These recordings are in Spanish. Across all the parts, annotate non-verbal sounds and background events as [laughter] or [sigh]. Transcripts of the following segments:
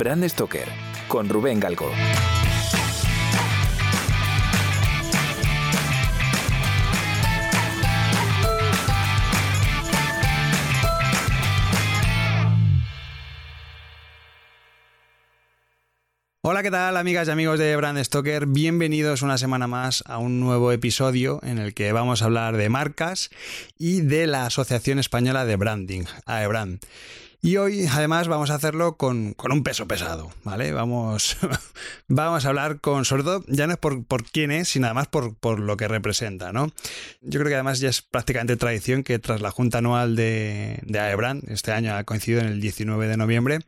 Brand Stoker con Rubén Galgo. Hola, ¿qué tal amigas y amigos de Brand Stoker? Bienvenidos una semana más a un nuevo episodio en el que vamos a hablar de marcas y de la Asociación Española de Branding, AEBRAND. Y hoy además vamos a hacerlo con, un peso pesado, ¿vale? Vamos, [laughs] vamos a hablar con, sobre todo, ya no es por, quién es, sino además por, por, lo que representa, ¿no? Yo creo que además ya es prácticamente tradición que tras la Junta Anual de, de AEBRAND, este año ha coincidido en el 19 de noviembre,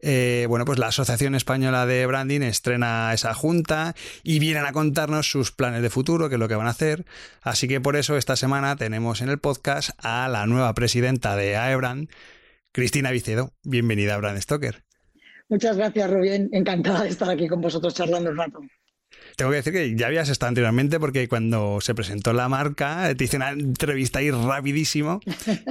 eh, bueno, pues la Asociación Española de Branding estrena esa junta y vienen a contarnos sus planes de futuro, qué es lo que van a hacer. Así que por eso esta semana tenemos en el podcast a la nueva presidenta de AEBRAND, Cristina Vicedo. Bienvenida a Brand Stoker. Muchas gracias, Rubén. Encantada de estar aquí con vosotros charlando un rato. Tengo que decir que ya habías estado anteriormente porque cuando se presentó la marca te hice una entrevista ahí rapidísimo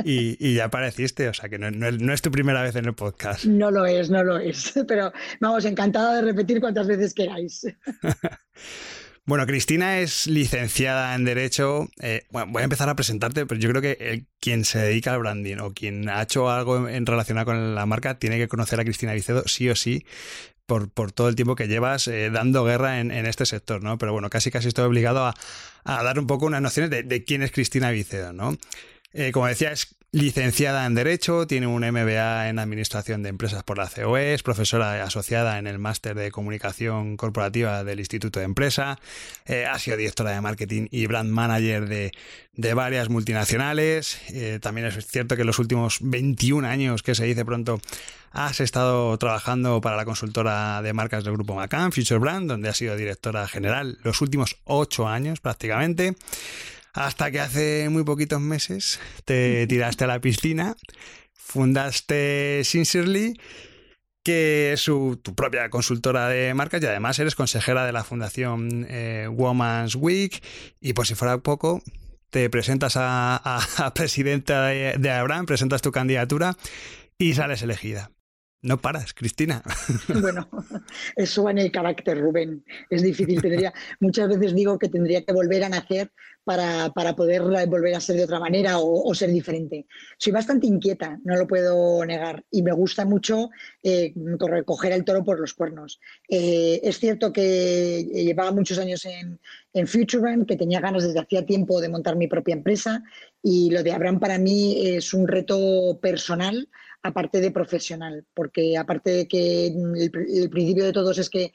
y, ya apareciste, o sea que no, no, es tu primera vez en el podcast. No lo es, no lo es, [laughs] pero vamos, encantada de repetir cuantas veces queráis. [laughs] Bueno, Cristina es licenciada en Derecho. Eh, bueno, voy a empezar a presentarte, pero yo creo que quien se dedica al branding o quien ha hecho algo en, relacionado con la marca tiene que conocer a Cristina Vicedo sí o sí. Por, todo el tiempo que llevas eh, dando guerra en, este sector, ¿no? Pero bueno, casi casi estoy obligado a, dar un poco unas nociones de, quién es Cristina Vicedo, ¿no? Eh, como decía, es licenciada en Derecho, tiene un MBA en Administración de Empresas por la COE, es profesora asociada en el Máster de Comunicación Corporativa del Instituto de Empresa, eh, ha sido directora de Marketing y Brand Manager de, varias multinacionales. Eh, también es cierto que en los últimos 21 años, que se dice pronto, has estado trabajando para la consultora de marcas del grupo Macan, Future Brand, donde ha sido directora general los últimos 8 años prácticamente. Hasta que hace muy poquitos meses te tiraste a la piscina, fundaste Sincerely, que es tu propia consultora de marcas y además eres consejera de la Fundación eh, Women's Week. Y por si fuera poco, te presentas a, presidenta de, de Abraham, presentas tu candidatura y sales elegida. No paras, Cristina. [laughs] Bueno, [laughs] eso en el carácter, Rubén. Es difícil. Tendría, muchas veces digo que tendría que volver a nacer para, poder volver a ser de otra manera o, ser diferente. Soy bastante inquieta, no lo puedo negar, y me gusta mucho eh, coger el toro por los cuernos. Eh, es cierto que llevaba muchos años en, en FutureBrand, que tenía ganas desde hacía tiempo de montar mi propia empresa, y lo de Abraham para mí es un reto personal aparte de profesional, porque aparte de que el, principio de todos es que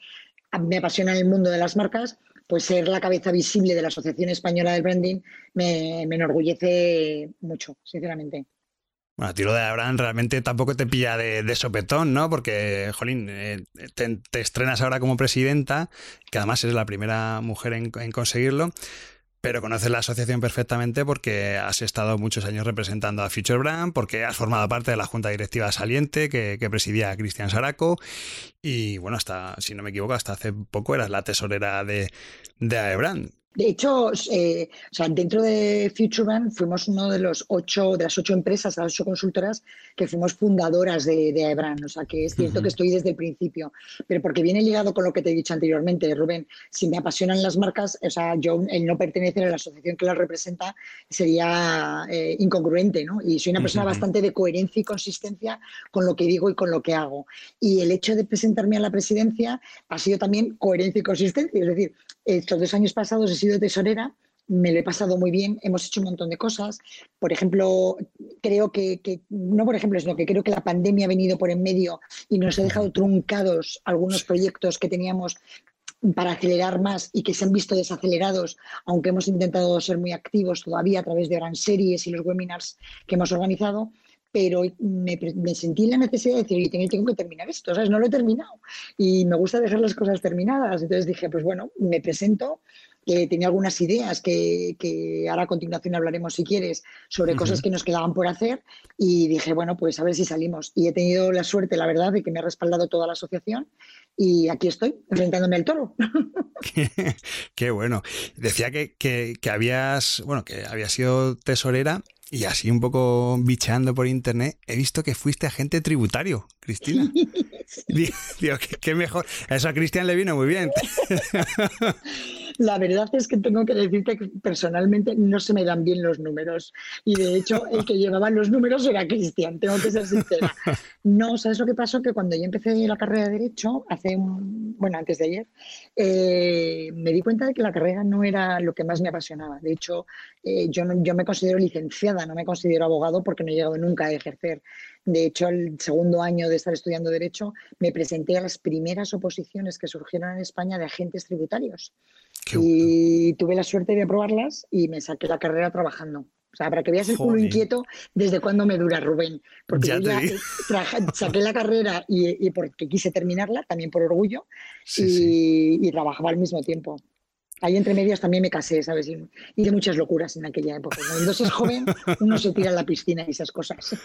me apasiona el mundo de las marcas, pues ser la cabeza visible de la Asociación Española del Branding me, enorgullece mucho, sinceramente. Bueno, a tiro de Abraham realmente tampoco te pilla de, sopetón, ¿no? Porque, jolín, eh, te, estrenas ahora como presidenta, que además eres la primera mujer en conseguirlo pero conoces la asociación perfectamente porque has estado muchos años representando a Future Brand, porque has formado parte de la junta directiva saliente que, presidía Cristian Saraco y bueno, hasta, si no me equivoco, hasta hace poco eras la tesorera de, de AEBRAND. De hecho, eh, o sea, dentro de FutureBand fuimos uno de los ocho, de las ocho empresas, las ocho consultoras que fuimos fundadoras de, de O sea, que es cierto que estoy desde el principio. Pero porque viene ligado con lo que te he dicho anteriormente, Rubén. Si me apasionan las marcas, o sea, yo el no pertenecer a la asociación que las representa sería eh, incongruente, ¿no? Y soy una persona bastante de coherencia y consistencia con lo que digo y con lo que hago. Y el hecho de presentarme a la presidencia ha sido también coherencia y consistencia. Es decir, estos dos años pasados he sido tesorera, me lo he pasado muy bien, hemos hecho un montón de cosas. Por ejemplo, creo que, no por ejemplo, sino que creo que la pandemia ha venido por en medio y nos ha dejado truncados algunos proyectos que teníamos para acelerar más y que se han visto desacelerados, aunque hemos intentado ser muy activos todavía a través de gran series y los webinars que hemos organizado pero me, sentí la necesidad de decir, tengo, tengo que terminar esto, ¿sabes? No lo he terminado. Y me gusta dejar las cosas terminadas. Entonces dije, pues bueno, me presento, que tenía algunas ideas que, que, ahora a continuación hablaremos si quieres sobre cosas que nos quedaban por hacer y dije, bueno, pues a ver si salimos. Y he tenido la suerte, la verdad, de que me ha respaldado toda la asociación y aquí estoy, enfrentándome al toro. [laughs] qué, bueno. Decía que, que, que, habías, bueno, que habías sido tesorera y así un poco bicheando por internet, he visto que fuiste agente tributario, Cristina. [laughs] Digo, qué, mejor. Eso a Cristian le vino muy bien. [laughs] La verdad es que tengo que decirte que personalmente no se me dan bien los números. Y de hecho, el que llevaba los números era Cristian, tengo que ser sincera. No, ¿sabes lo que pasó? Que cuando yo empecé la carrera de Derecho, hace un, bueno, antes de ayer, eh, me di cuenta de que la carrera no era lo que más me apasionaba. De hecho, eh, yo, yo me considero licenciada, no me considero abogado porque no he llegado nunca a ejercer. De hecho, el segundo año de estar estudiando Derecho, me presenté a las primeras oposiciones que surgieron en España de agentes tributarios. Y tuve la suerte de aprobarlas y me saqué la carrera trabajando. O sea, para que veas el culo inquieto desde cuándo me dura Rubén. Porque yo ya saqué la carrera y, porque quise terminarla, también por orgullo, y, trabajaba al mismo tiempo. Ahí entre medias también me casé, ¿sabes? Y hice muchas locuras en aquella época. Cuando es joven, uno se tira a la piscina y esas cosas.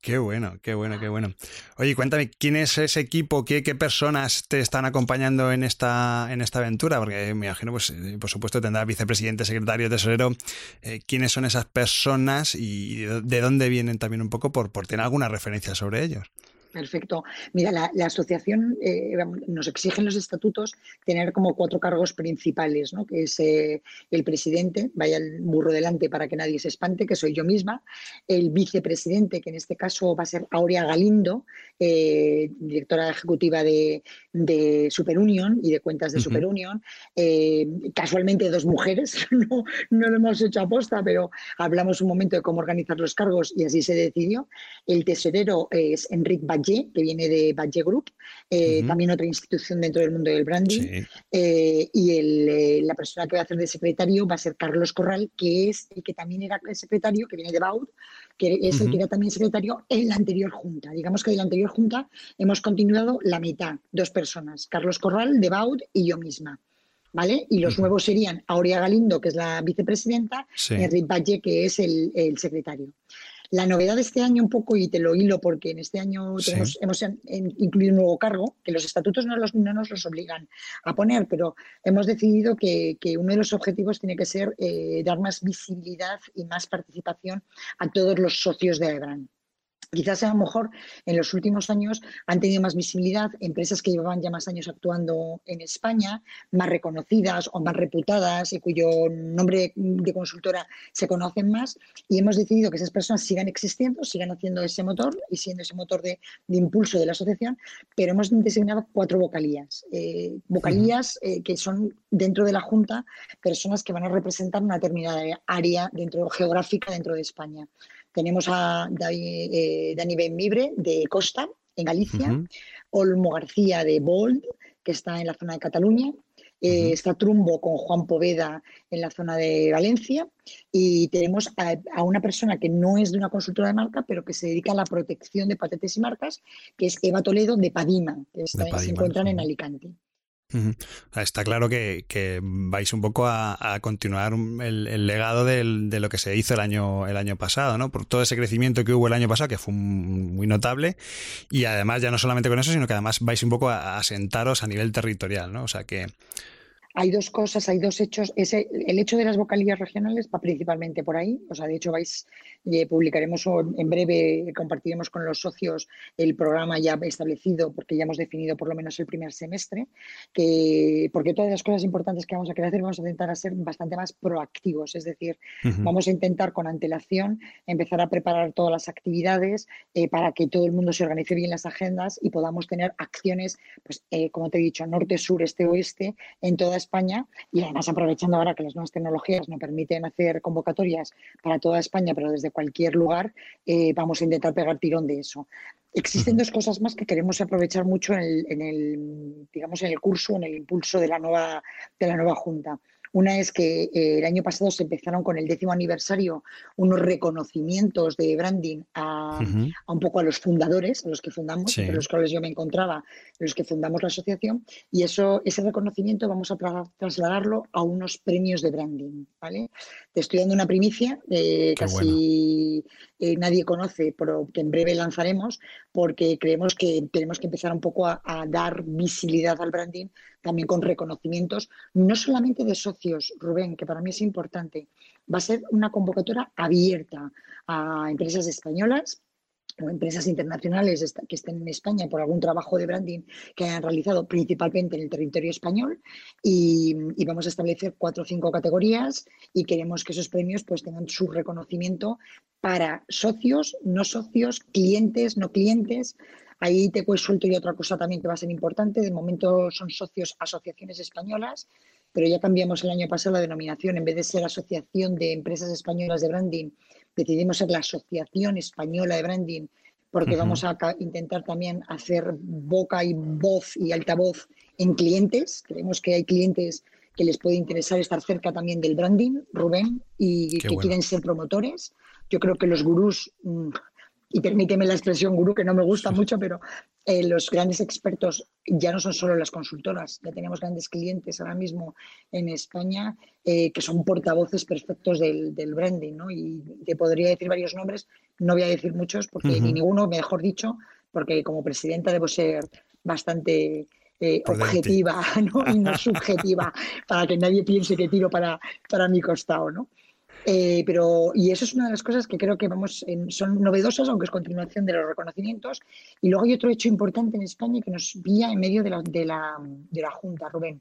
Qué bueno, qué bueno, qué bueno. Oye, cuéntame, ¿quién es ese equipo? ¿Qué, qué personas te están acompañando en esta, en esta aventura? Porque me imagino, pues, eh, por supuesto, tendrá vicepresidente, secretario, tesorero. Eh, ¿Quiénes son esas personas y de dónde vienen también un poco por, por tener alguna referencia sobre ellos? Perfecto. Mira, la, asociación eh, nos exigen los estatutos tener como cuatro cargos principales, ¿no? que es eh, el presidente, vaya el burro delante para que nadie se espante, que soy yo misma, el vicepresidente, que en este caso va a ser Aurea Galindo, eh, directora ejecutiva de, de, Superunion y de cuentas de Superunion, casualmente dos mujeres, [laughs] no, no lo hemos hecho aposta, pero hablamos un momento de cómo organizar los cargos y así se decidió. El tesorero es Enrique que viene de Badge Group, eh, también otra institución dentro del mundo del branding. Eh, y eh, la persona que va a hacer de secretario va a ser Carlos Corral, que es el que también era el secretario, que viene de Baud, que es el que era también secretario en la anterior junta. Digamos que de la anterior junta hemos continuado la mitad, dos personas, Carlos Corral de Baud y yo misma. ¿Vale? Y los nuevos serían Aurea Galindo, que es la vicepresidenta, y Enrique Valle, que es el, el secretario. La novedad de este año un poco, y te lo hilo porque en este año hemos incluido un nuevo cargo, que los estatutos no, nos los obligan a poner, pero hemos decidido que, uno de los objetivos tiene que ser eh, dar más visibilidad y más participación a todos los socios de EBRAN. Quizás a lo mejor en los últimos años han tenido más visibilidad empresas que llevaban ya más años actuando en España, más reconocidas o más reputadas y cuyo nombre de consultora se conocen más y hemos decidido que esas personas sigan existiendo, sigan haciendo ese motor y siendo ese motor de, impulso de la asociación, pero hemos designado cuatro vocalías. Eh, vocalías eh, que son dentro de la Junta personas que van a representar una determinada área dentro geográfica dentro de España. Tenemos a eh, Dani, Benmibre de Costa, en Galicia, Olmo García de Bold, que está en la zona de Cataluña, eh, está Trumbo con Juan Poveda en la zona de Valencia. Y tenemos a, una persona que no es de una consultora de marca, pero que se dedica a la protección de patentes y marcas, que es Eva Toledo de Padima, que se encuentran en Alicante. Está claro que, vais un poco a, continuar el, legado de lo que se hizo el año, el año pasado, ¿no? Por todo ese crecimiento que hubo el año pasado, que fue muy notable. Y además, ya no solamente con eso, sino que además vais un poco a, a asentaros a nivel territorial, ¿no? O sea que hay dos cosas, hay dos hechos. Ese, el hecho de las vocalías regionales va principalmente por ahí. O sea, de hecho, vais, eh, publicaremos en breve, compartiremos con los socios el programa ya establecido, porque ya hemos definido por lo menos el primer semestre, que, porque todas las cosas importantes que vamos a querer hacer, vamos a intentar ser bastante más proactivos. Es decir, vamos a intentar con antelación empezar a preparar todas las actividades eh, para que todo el mundo se organice bien las agendas y podamos tener acciones, pues, eh, como te he dicho, norte, sur, este, oeste, en todas España y además aprovechando ahora que las nuevas tecnologías nos permiten hacer convocatorias para toda España, pero desde cualquier lugar, eh, vamos a intentar pegar tirón de eso. Existen dos cosas más que queremos aprovechar mucho en el, digamos, en el curso, en el impulso de la nueva, de la nueva Junta. Una es que eh, el año pasado se empezaron con el décimo aniversario unos reconocimientos de branding a, un poco a los fundadores, a los que fundamos, entre los cuales yo me encontraba, los que fundamos la asociación, y eso, ese reconocimiento vamos a trasladarlo a unos premios de branding. ¿vale? Te estoy dando una primicia, eh, casi eh, nadie conoce, pero que en breve lanzaremos, porque creemos que tenemos que empezar un poco a, a dar visibilidad al branding también con reconocimientos, no solamente de socios, Rubén, que para mí es importante, va a ser una convocatoria abierta a empresas españolas o empresas internacionales que estén en España por algún trabajo de branding que hayan realizado principalmente en el territorio español y, vamos a establecer cuatro o cinco categorías y queremos que esos premios pues tengan su reconocimiento para socios, no socios, clientes, no clientes. Ahí te suelto y otra cosa también que va a ser importante. De momento son socios asociaciones españolas, pero ya cambiamos el año pasado la denominación. En vez de ser Asociación de Empresas Españolas de Branding, decidimos ser la Asociación Española de Branding porque vamos a intentar también hacer boca y voz y altavoz en clientes. Creemos que hay clientes que les puede interesar estar cerca también del branding, Rubén, y que quieren ser promotores. Yo creo que los gurús mm, y permíteme la expresión gurú, que no me gusta mucho, pero eh, los grandes expertos ya no son solo las consultoras, ya tenemos grandes clientes ahora mismo en España eh, que son portavoces perfectos del, branding, ¿no? Y te podría decir varios nombres, no voy a decir muchos, porque ni ninguno, mejor dicho, porque como presidenta debo ser bastante eh, objetiva [laughs] ¿no? y no subjetiva, para que nadie piense que tiro para, para mi costado, ¿no? Eh, pero, y eso es una de las cosas que creo que vamos, son novedosas, aunque es continuación de los reconocimientos. Y luego hay otro hecho importante en España que nos vía en medio de la, de la, de la Junta, Rubén.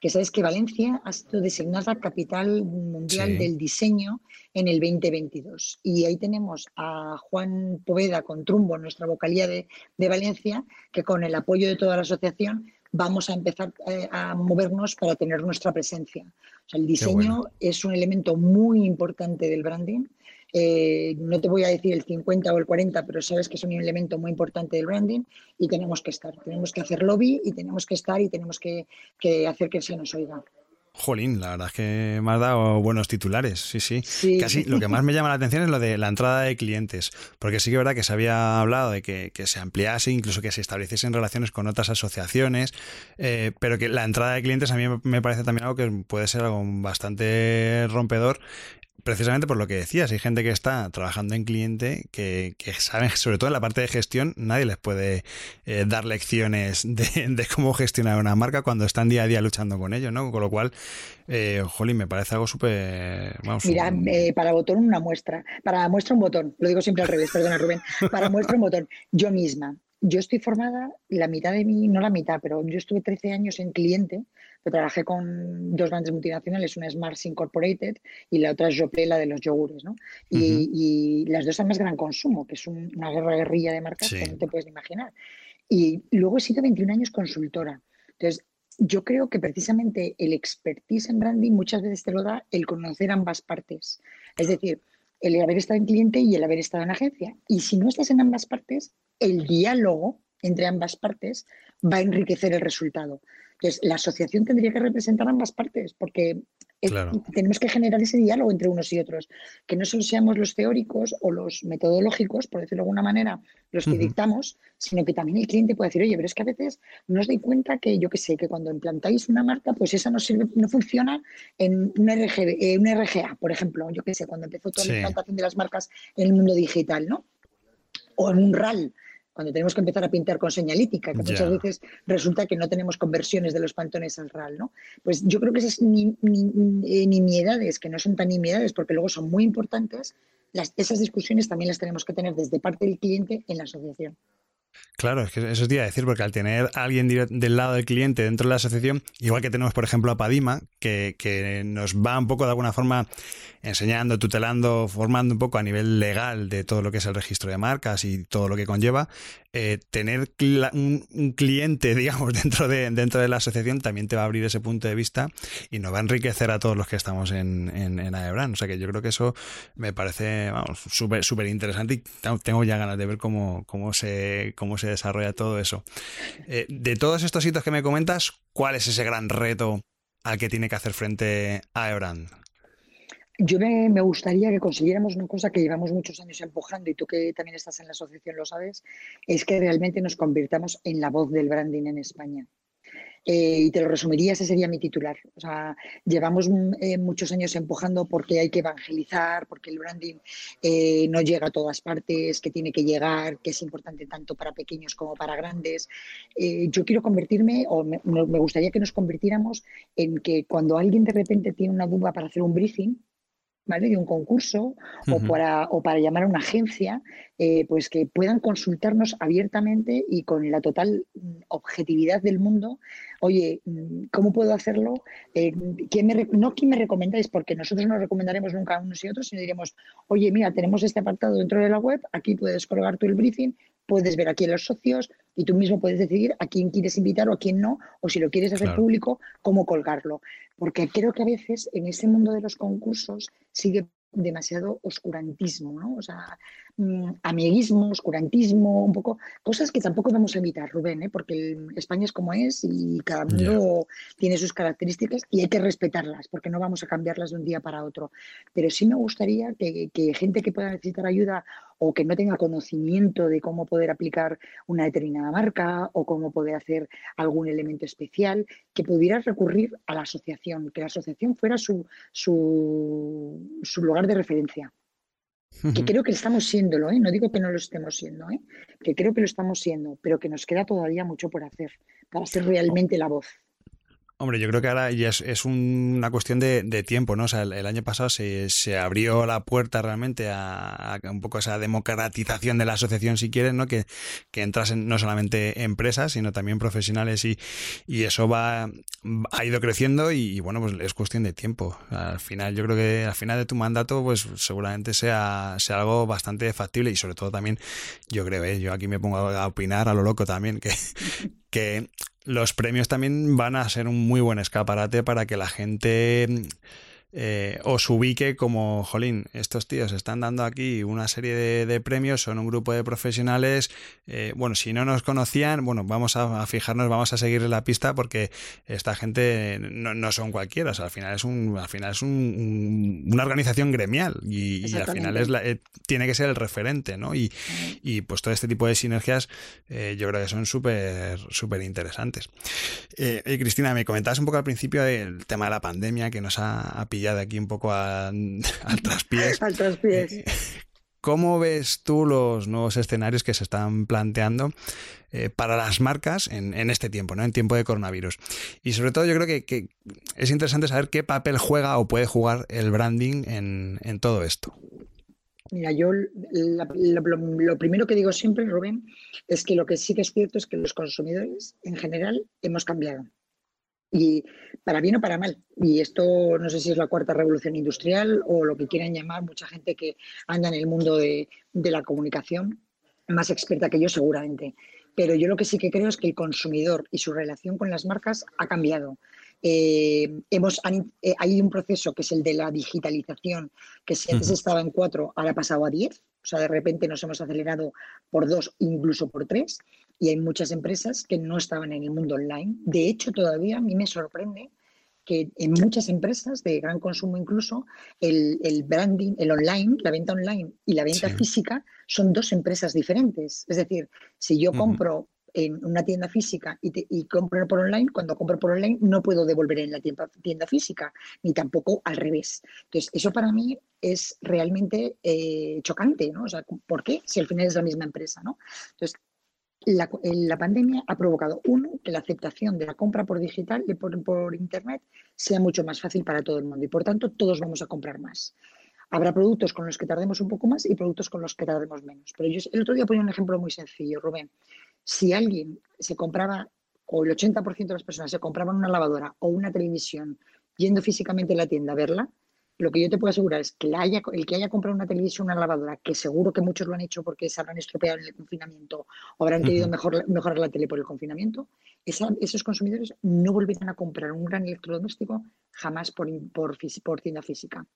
Que sabes que Valencia ha sido designada capital mundial del diseño en el 2022. Y ahí tenemos a Juan Poveda con Trumbo, nuestra vocalía de, de Valencia, que con el apoyo de toda la asociación vamos a empezar eh, a movernos para tener nuestra presencia. el diseño es un elemento muy importante del branding. Eh, no te voy a decir el 50 o el 40, pero sabes que es un elemento muy importante del branding y tenemos que estar. Tenemos que hacer lobby y tenemos que estar y tenemos que, que hacer que se nos oiga. Jolín, la verdad es que me has dado buenos titulares, sí, sí, Casi lo que más me llama la atención es lo de la entrada de clientes, porque sí que es verdad que se había hablado de que, se ampliase, incluso que se estableciesen relaciones con otras asociaciones, eh, pero que la entrada de clientes a mí me parece también algo que puede ser algo bastante rompedor precisamente por lo que decías, hay gente que está trabajando en cliente que, que saben, sobre todo en la parte de gestión, nadie les puede eh, dar lecciones de, [laughs] cómo gestionar una marca cuando están día a día luchando con ello, ¿no? Con lo cual, eh, jolín, me parece algo súper... Mira, eh, para botón una muestra, para muestra un botón, lo digo siempre al revés, perdona Rubén, para muestra un botón, yo misma, yo estoy formada, la mitad de mí, no la mitad, pero yo estuve 13 años en cliente, trabajé con dos grandes multinacionales, una es Mars Incorporated y la otra es Joplé, la de los yogures, ¿no? Y, las dos además gran consumo, que es una guerra guerrilla de marcas que no te puedes imaginar. Y luego he sido 21 años consultora. Entonces, yo creo que precisamente el expertise en branding muchas veces te lo da el conocer ambas partes. Es decir, el haber estado en cliente y el haber estado en agencia. Y si no estás en ambas partes, el diálogo entre ambas partes va a enriquecer el resultado. Entonces, la asociación tendría que representar ambas partes, porque tenemos que generar ese diálogo entre unos y otros, que no solo seamos los teóricos o los metodológicos, por decirlo de alguna manera, los que dictamos, sino que también el cliente puede decir, oye, pero es que a veces no os doy cuenta que, yo qué sé, que cuando implantáis una marca, pues esa no sirve, no funciona en un, RG, un RGA, por ejemplo, yo qué sé, cuando empezó toda la implantación de las marcas en el mundo digital, ¿no? O en un RAL, cuando tenemos que empezar a pintar con señalítica, que muchas veces resulta que no tenemos conversiones de los pantones al RAL, ¿no? Pues yo creo que esas ni, eh, nimiedades, que no son tan nimiedades porque luego son muy importantes, las, esas discusiones también las tenemos que tener desde parte del cliente en la asociación. Claro, es que eso te iba a decir, porque al tener a alguien del lado del cliente dentro de la asociación, igual que tenemos, por ejemplo, a Padima, que, que, nos va un poco de alguna forma enseñando, tutelando, formando un poco a nivel legal de todo lo que es el registro de marcas y todo lo que conlleva, eh, tener un, cliente, [laughs] digamos, dentro de, dentro de la asociación también te va a abrir ese punto de vista y nos va a enriquecer a todos los que estamos en, en, Aebran. O sea que yo creo que eso me parece, vamos, súper, interesante y tengo ya ganas de ver cómo, cómo se se desarrolla todo eso. Eh, de todos estos hitos que me comentas, ¿cuál es ese gran reto al que tiene que hacer frente Aebrand? Yo me, gustaría que consiguiéramos una cosa que llevamos muchos años empujando y tú que también estás en la asociación lo sabes, es que realmente nos convirtamos en la voz del branding en España. Eh, y te lo resumiría, ese sería mi titular. O sea, llevamos mm, eh, muchos años empujando porque hay que evangelizar, porque el branding eh, no llega a todas partes, que tiene que llegar, que es importante tanto para pequeños como para grandes. yo quiero convertirme, o me, me gustaría que nos convirtiéramos en que cuando alguien de repente tiene una duda para hacer un briefing, ¿vale? de un concurso o, para, o para llamar a una agencia, eh, pues que puedan consultarnos abiertamente y con la total mm, objetividad del mundo, oye, mm, ¿cómo puedo hacerlo? Eh, me, no quién me recomendáis, porque nosotros no recomendaremos nunca a unos y otros, sino diremos, oye, mira, tenemos este apartado dentro de la web, aquí puedes colgar tú el briefing, puedes ver aquí a los socios y tú mismo puedes decidir a quién quieres invitar o a quién no, o si lo quieres hacer público, cómo colgarlo. Porque creo que a veces en ese mundo de los concursos sigue demasiado oscurantismo, ¿no? O sea, mm, amiguismo, oscurantismo, un poco, cosas que tampoco vamos a evitar, Rubén, ¿eh? porque España es como es y cada mundo tiene sus características y hay que respetarlas, porque no vamos a cambiarlas de un día para otro. Pero sí me gustaría que, que gente que pueda necesitar ayuda o que no tenga conocimiento de cómo poder aplicar una determinada marca o cómo poder hacer algún elemento especial, que pudiera recurrir a la asociación, que la asociación fuera su, su, su lugar de referencia. Que creo que estamos siéndolo, ¿eh? no digo que no lo estemos siendo, ¿eh? que creo que lo estamos siendo, pero que nos queda todavía mucho por hacer para ser realmente la voz. Hombre, yo creo que ahora ya es, una cuestión de, tiempo, ¿no? O sea, el, año pasado se, abrió la puerta realmente a, un poco esa democratización de la asociación, si quieres, ¿no? Que, que entrasen no solamente empresas, sino también profesionales y, eso va ha ido creciendo y, bueno, pues es cuestión de tiempo. Al final, yo creo que al final de tu mandato, pues seguramente sea, sea algo bastante factible y sobre todo también, yo creo, ¿eh? yo aquí me pongo a opinar a lo loco también, que, que los premios también van a ser un muy buen escaparate para que la gente eh, os ubique como, jolín, estos tíos están dando aquí una serie de, premios, son un grupo de profesionales, eh, bueno, si no nos conocían, bueno, vamos a, fijarnos, vamos a seguirle la pista porque esta gente no, son cualquiera, al final es un, al final es un, una organización gremial y, al final es la, eh, tiene que ser el referente, ¿no? Y, y pues todo este tipo de sinergias yo creo que son súper, súper interesantes. y Cristina, me comentabas un poco al principio del tema de la pandemia que nos ha pillado de aquí un poco [laughs] al traspiés. al traspiés. Eh, ¿Cómo ves tú los nuevos escenarios que se están planteando eh, para las marcas en, este tiempo, ¿no? en tiempo de coronavirus? Y sobre todo yo creo que, es interesante saber qué papel juega o puede jugar el branding en, todo esto. Mira, yo lo, primero que digo siempre, Rubén, es que lo que sí que es cierto es que los consumidores en general hemos cambiado y para bien o para mal. Y esto no sé si es la cuarta revolución industrial o lo que quieran llamar mucha gente que anda en el mundo de, la comunicación, más experta que yo seguramente. Pero yo lo que sí que creo es que el consumidor y su relación con las marcas ha cambiado. Eh, hemos, eh, hay un proceso que es el de la digitalización, que si antes estaba en cuatro, ahora ha pasado a diez. O sea, de repente nos hemos acelerado por dos, incluso por tres y hay muchas empresas que no estaban en el mundo online. De hecho, todavía a mí me sorprende que en muchas empresas de gran consumo incluso, el, branding, el online, la venta online y la venta física son dos empresas diferentes. Es decir, si yo compro en una tienda física y, compro por online, cuando compro por online no puedo devolver en la tienda, tienda física, ni tampoco al revés. Entonces, eso para mí es realmente eh, chocante, ¿no? O sea, ¿por qué? Si al final es la misma empresa, ¿no? Entonces, la, pandemia ha provocado, uno, que la aceptación de la compra por digital y por, por, Internet sea mucho más fácil para todo el mundo y por tanto todos vamos a comprar más. Habrá productos con los que tardemos un poco más y productos con los que tardemos menos. Pero yo el otro día ponía un ejemplo muy sencillo, Rubén. Si alguien se compraba, o el 80% de las personas se compraban una lavadora o una televisión yendo físicamente a la tienda a verla, lo que yo te puedo asegurar es que haya, el que haya comprado una televisión, una lavadora, que seguro que muchos lo han hecho porque se habrán estropeado en el confinamiento o habrán querido mejorar la tele por el confinamiento, esos consumidores no volverán a comprar un gran electrodoméstico jamás por, por, por tienda física.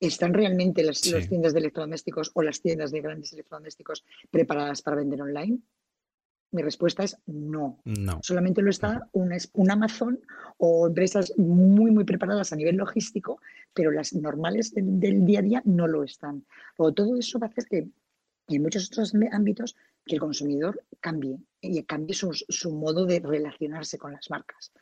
¿Están realmente las, las tiendas de electrodomésticos o las tiendas de grandes electrodomésticos preparadas para vender online? Mi respuesta es no. no. Solamente lo está un, un, Amazon o empresas muy, muy preparadas a nivel logístico, pero las normales del, día a día no lo están. Todo eso va a hacer que en muchos otros ámbitos que el consumidor cambie y cambie su, su modo de relacionarse con las marcas.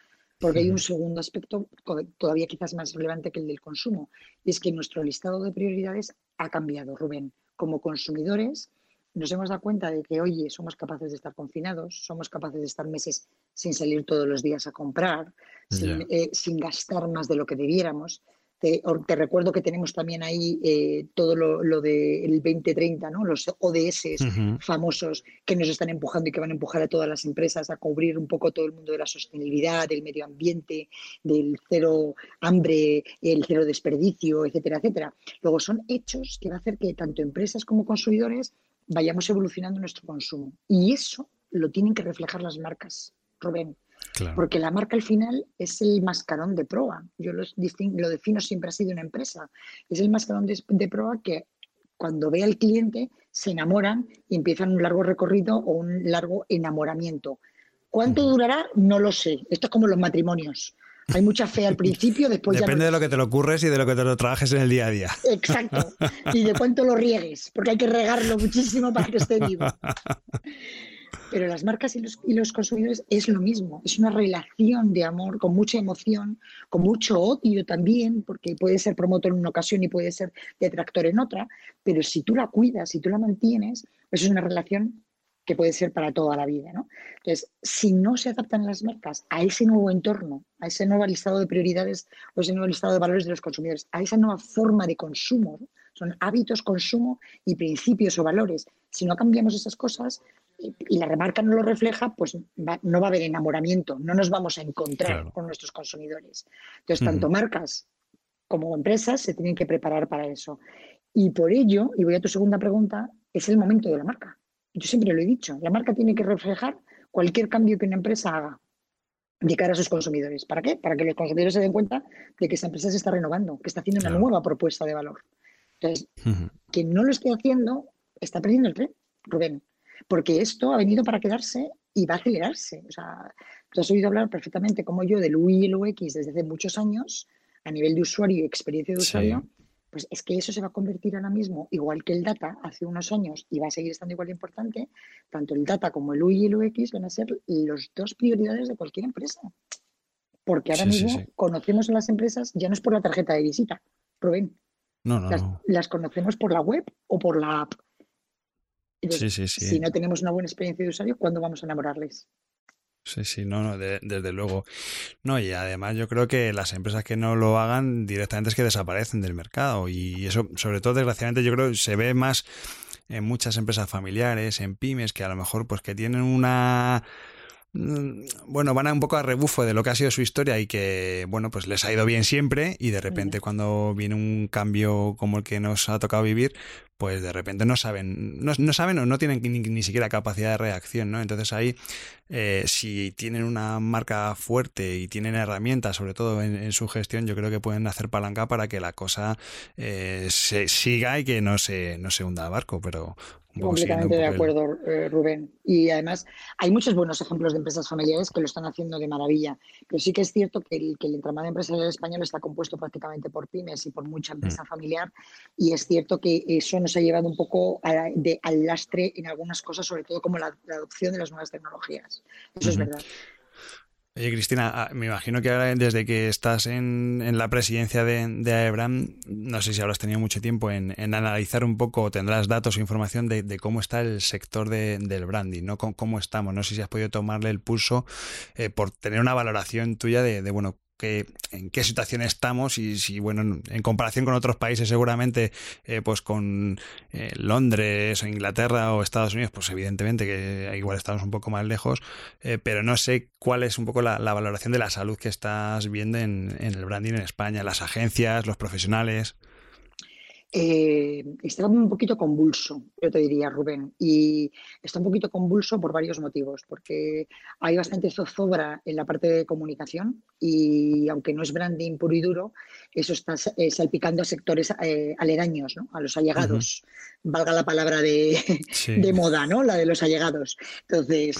Porque hay un segundo aspecto todavía quizás más relevante que el del consumo, y es que nuestro listado de prioridades ha cambiado, Rubén. Como consumidores, nos hemos dado cuenta de que, oye, somos capaces de estar confinados, somos capaces de estar meses sin salir todos los días a comprar, sin, eh, gastar más de lo que debiéramos, Te, recuerdo que tenemos también ahí eh, todo lo, lo del 2030, ¿no? los ODS famosos que nos están empujando y que van a empujar a todas las empresas a cubrir un poco todo el mundo de la sostenibilidad, del medio ambiente, del cero hambre, el cero desperdicio, etcétera, etcétera. Luego son hechos que va a hacer que tanto empresas como consumidores vayamos evolucionando nuestro consumo. Y eso lo tienen que reflejar las marcas, Rubén. Porque la marca al final es el mascarón de proa. Yo lo, lo defino siempre ha sido una empresa. Es el mascarón de, proa que cuando ve al cliente se enamoran y empiezan un largo recorrido o un largo enamoramiento. ¿Cuánto durará? No lo sé. Esto es como los matrimonios. Hay mucha fe al principio, [laughs] después Depende de lo que te lo ocurres y de lo que te lo trabajes en el día a día. [laughs] Exacto. Y de cuánto lo riegues, porque hay que regarlo muchísimo para que esté vivo. Pero las marcas y los, consumidores es lo mismo, es una relación de amor con mucha emoción, con mucho odio también, porque puede ser promotor en una ocasión y puede ser detractor en otra, pero si tú la cuidas, si tú la mantienes, eso es una relación que puede ser para toda la vida. ¿no? Entonces, si no se adaptan las marcas a ese nuevo entorno, a ese nuevo listado de prioridades o ese nuevo listado de valores de los consumidores, a esa nueva forma de consumo, son hábitos, consumo y principios o valores. Si no cambiamos esas cosas, y la remarca no lo refleja, pues no va a haber enamoramiento, no nos vamos a encontrar con nuestros consumidores. Entonces, tanto marcas como empresas se tienen que preparar para eso. Y por ello, y voy a tu segunda pregunta, es el momento de la marca. Yo siempre lo he dicho, la marca tiene que reflejar cualquier cambio que una empresa haga de cara a sus consumidores. ¿Para qué? Para que los consumidores se den cuenta de que esa empresa se está renovando, que está haciendo una nueva propuesta de valor. Entonces, quien no lo esté haciendo está perdiendo el tren, Rubén porque esto ha venido para quedarse y va a acelerarse. O sea, tú has oído hablar perfectamente como yo del UI y el UX desde hace muchos años, a nivel de usuario y experiencia de usuario, pues es que eso se va a convertir ahora mismo, igual que el data hace unos años y va a seguir estando igual de importante, tanto el data como el UI y el UX van a ser los dos prioridades de cualquier empresa. Porque ahora mismo conocemos a las empresas ya no es por la tarjeta de visita, Rubén. No, no, las conocemos por la web o por la app si no tenemos una buena experiencia de usuario, ¿cuándo vamos a enamorarles? Sí, sí, no, no, desde luego. No, y además yo creo que las empresas que no lo hagan directamente es que desaparecen del mercado. Y eso, sobre todo, desgraciadamente, yo creo que se ve más en muchas empresas familiares, en pymes, que a lo mejor pues que tienen una bueno, van a un poco a rebufo de lo que ha sido su historia y que, bueno, pues les ha ido bien siempre y de repente cuando viene un cambio como el que nos ha tocado vivir, pues de repente no saben, no, saben o no tienen ni, siquiera capacidad de reacción, ¿no? Entonces ahí, eh, si tienen una marca fuerte y tienen herramientas, sobre todo en, su gestión, yo creo que pueden hacer palanca para que la cosa eh, se siga y que no se, no se hunda el barco, pero Completamente de acuerdo, eh, Rubén. Y además hay muchos buenos ejemplos de empresas familiares que lo están haciendo de maravilla. Pero sí que es cierto que el, que el entramado empresarial español está compuesto prácticamente por pymes y por mucha empresa mm. familiar. Y es cierto que eso nos ha llevado un poco de, al lastre en algunas cosas, sobre todo como la, adopción de las nuevas tecnologías. Eso es verdad. Oye, Cristina, ah, me imagino que ahora desde que estás en, la presidencia de, de, AEBRAM, no sé si habrás tenido mucho tiempo en, analizar un poco, tendrás datos o información de, cómo está el sector del branding, ¿no? Cómo, estamos. No sé si has podido tomarle el pulso eh, por tener una valoración tuya de, de bueno, en qué situación estamos y si, bueno, en, comparación con otros países seguramente, eh, pues con eh, Londres Inglaterra o Estados Unidos, pues evidentemente que igual estamos un poco más lejos, eh, pero no sé cuál es un poco la, valoración de la salud que estás viendo en, en el branding en España, las agencias, los profesionales eh, está un poquito convulso, yo te diría, Rubén, y está un poquito convulso por varios motivos, porque hay bastante zozobra en la parte de comunicación y aunque no es branding puro y duro, eso está eh, salpicando a sectores eh, aledaños, ¿no? a los allegados, valga la palabra de, de, moda, ¿no? la de los allegados. Entonces,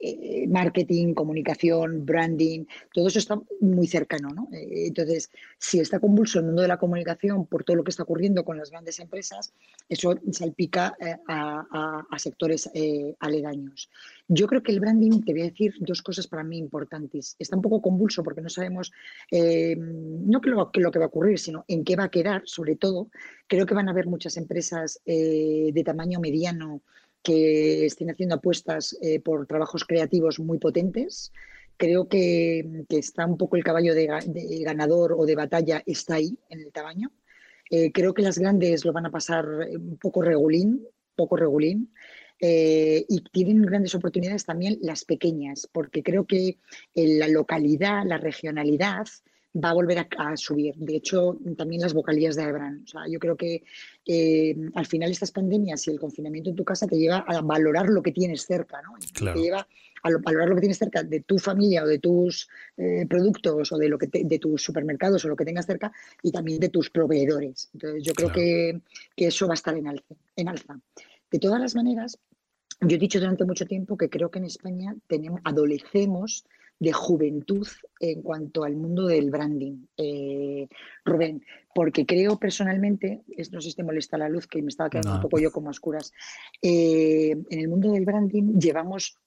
eh, marketing, comunicación, branding, todo eso está muy cercano. ¿no? Eh, entonces, si está convulso el mundo de la comunicación por todo lo que está ocurriendo con las grandes empresas, eso salpica eh, a, sectores aledaños. Yo creo que el branding, te voy a decir dos cosas para mí importantes. Está un poco convulso porque no sabemos, no que lo, que lo, que va a ocurrir, sino en qué va a quedar, sobre todo. Creo que van a haber muchas empresas de tamaño mediano que estén haciendo apuestas eh, por trabajos creativos muy potentes, Creo que, está un poco el caballo de, ganador o de batalla, está ahí en el tamaño. Eh, creo que las grandes lo van a pasar un poco regulín, poco regulín. Eh, y tienen grandes oportunidades también las pequeñas, porque creo que la localidad, la regionalidad, va a volver a, subir. De hecho, también las vocalías de Ebran. O sea, yo creo que eh, al final estas pandemias y el confinamiento en tu casa te lleva a valorar lo que tienes cerca, ¿no? Te lleva a valorar lo que tienes cerca de tu familia o de tus eh, productos o de lo que de tus supermercados o lo que tengas cerca y también de tus proveedores. Entonces, yo creo que, que, eso va a estar en alza, en alza. De todas las maneras, yo he dicho durante mucho tiempo que creo que en España tenemos, adolecemos de juventud en cuanto al mundo del branding, eh, Rubén, porque creo personalmente, no sé si te molesta la luz, que me estaba quedando un poco yo como oscuras, eh, en el mundo del branding llevamos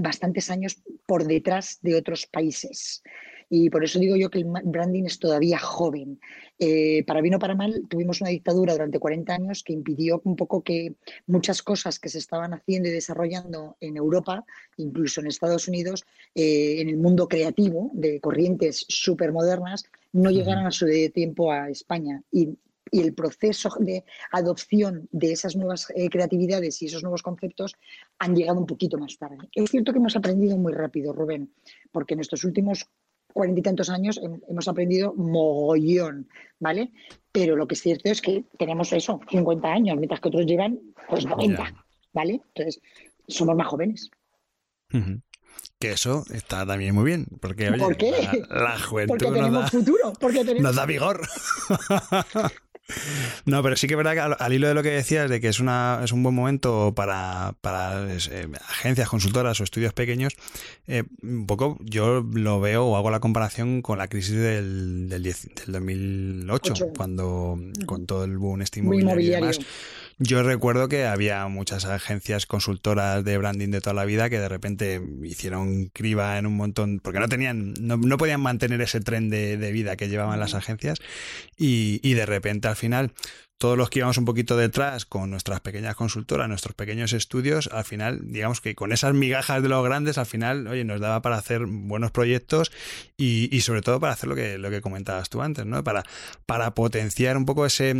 bastantes años por detrás de otros países. Y por eso digo yo que el branding es todavía joven. Eh, para bien o para mal, tuvimos una dictadura durante 40 años que impidió un poco que muchas cosas que se estaban haciendo y desarrollando en Europa, incluso en Estados Unidos, eh, en el mundo creativo, de corrientes súper modernas, no llegaran a su tiempo a España. Y y el proceso de adopción de esas nuevas eh, creatividades y esos nuevos conceptos han llegado un poquito más tarde. Es cierto que hemos aprendido muy rápido, Rubén, porque en estos últimos cuarenta y tantos años hemos aprendido mogollón, ¿vale? Pero lo que es cierto es que tenemos eso, 50 años, mientras que otros llevan pues 90, ¿vale? Entonces, somos más jóvenes. Que eso está también muy bien, porque oye, ¿Por qué? La, [laughs] juventud porque tenemos nos da, futuro, porque tenemos... nos da vigor. [laughs] No, pero sí que es verdad que al, hilo de lo que decías, de que es, una, es un buen momento para, para eh, agencias, consultoras o estudios pequeños, eh, un poco yo lo veo o hago la comparación con la crisis del, del, 2008, cuando con todo el boom este inmobiliario, y demás. Yo recuerdo que había muchas agencias consultoras de branding de toda la vida que de repente hicieron criba en un montón, porque no tenían, no, no podían mantener ese tren de, de, vida que llevaban las agencias y, y de repente al final todos los que íbamos un poquito detrás con nuestras pequeñas consultoras, nuestros pequeños estudios, al final, digamos que con esas migajas de los grandes, al final, oye, nos daba para hacer buenos proyectos y, sobre todo para hacer lo que, lo que comentabas tú antes, ¿no? Para, para potenciar un poco ese,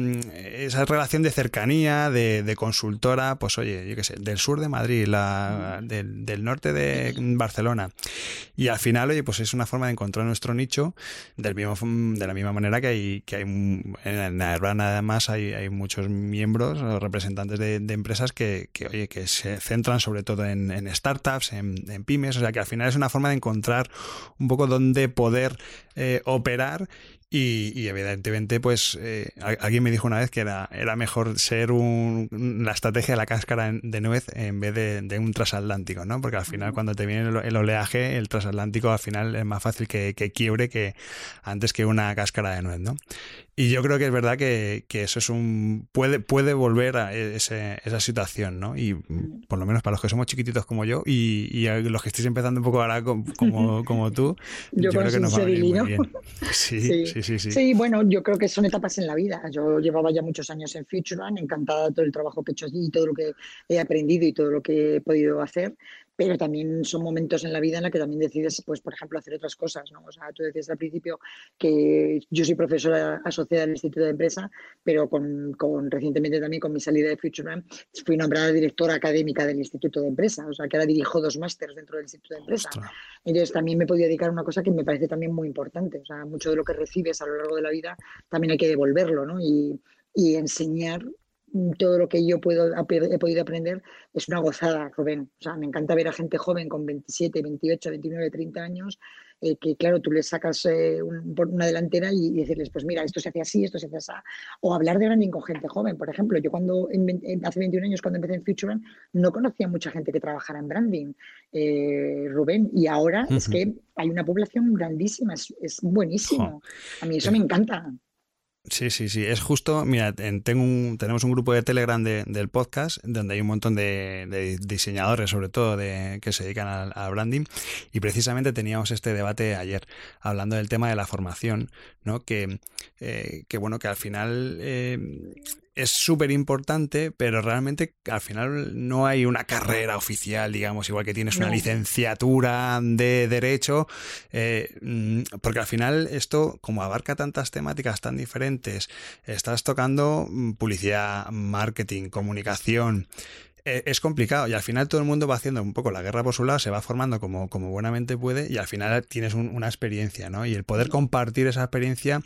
esa relación de cercanía, de, consultora, pues oye, yo qué sé, del sur de Madrid, la, del, norte de Barcelona. Y al final, oye, pues es una forma de encontrar nuestro nicho del mismo, de la misma manera que hay, que hay en la Urbana además hay hay, muchos miembros o representantes de, empresas que, oye, que se centran sobre todo en, startups, en, pymes, o sea que al final es una forma de encontrar un poco dónde poder eh, operar y, evidentemente, pues eh, alguien me dijo una vez que era, era mejor ser un, la estrategia de la cáscara de nuez en vez de, un transatlántico, ¿no? Porque al final, cuando te viene el, oleaje, el transatlántico al final es más fácil que, que, quiebre que antes que una cáscara de nuez, ¿no? Y yo creo que es verdad que, eso es un. puede, puede volver a ese, esa situación, ¿no? Y por lo menos para los que somos chiquititos como yo y, y los que estéis empezando un poco ahora como, [laughs] como, tú, yo, creo que nos va a venir muy bien. [laughs] Sí, sí, sí, sí, sí. bueno, yo creo que son etapas en la vida. Yo llevaba ya muchos años en Future encantada de todo el trabajo que he hecho allí y todo lo que he aprendido y todo lo que he podido hacer pero también son momentos en la vida en la que también decides, pues, por ejemplo, hacer otras cosas, ¿no? O sea, tú decías al principio que yo soy profesora asociada del Instituto de Empresa, pero con, con recientemente también con mi salida de FutureMan fui nombrada directora académica del Instituto de Empresa, o sea, que ahora dirijo dos másteres dentro del Instituto de Empresa. Entonces, también me podido dedicar a una cosa que me parece también muy importante, o sea, mucho de lo que recibes a lo largo de la vida también hay que devolverlo, ¿no? Y, y enseñar todo lo que yo puedo, he podido aprender es una gozada, Rubén. O sea, me encanta ver a gente joven con 27, 28, 29, 30 años, eh, que claro, tú les sacas eh, una delantera y, decirles, pues mira, esto se hace así, esto se hace así. O hablar de branding con gente joven. Por ejemplo, yo cuando, hace 21 años, cuando empecé en Future no conocía mucha gente que trabajara en branding, eh, Rubén. Y ahora es que hay una población grandísima, es, buenísimo. A mí eso me encanta. Sí, sí, sí. Es justo, mira, tengo un, tenemos un grupo de Telegram del podcast donde hay un montón de, diseñadores, sobre todo, de, que se dedican al, branding. Y precisamente teníamos este debate ayer, hablando del tema de la formación, ¿no? Que, eh, que bueno, que al final eh, es súper importante, pero realmente al final no hay una carrera oficial, digamos, igual que tienes una licenciatura de derecho, eh, porque al final esto, como abarca tantas temáticas tan diferentes, estás tocando mm, publicidad, marketing, comunicación, es complicado y al final todo el mundo va haciendo un poco la guerra por su lado, se va formando como, como buenamente puede y al final tienes una experiencia, ¿no? Y el poder compartir esa experiencia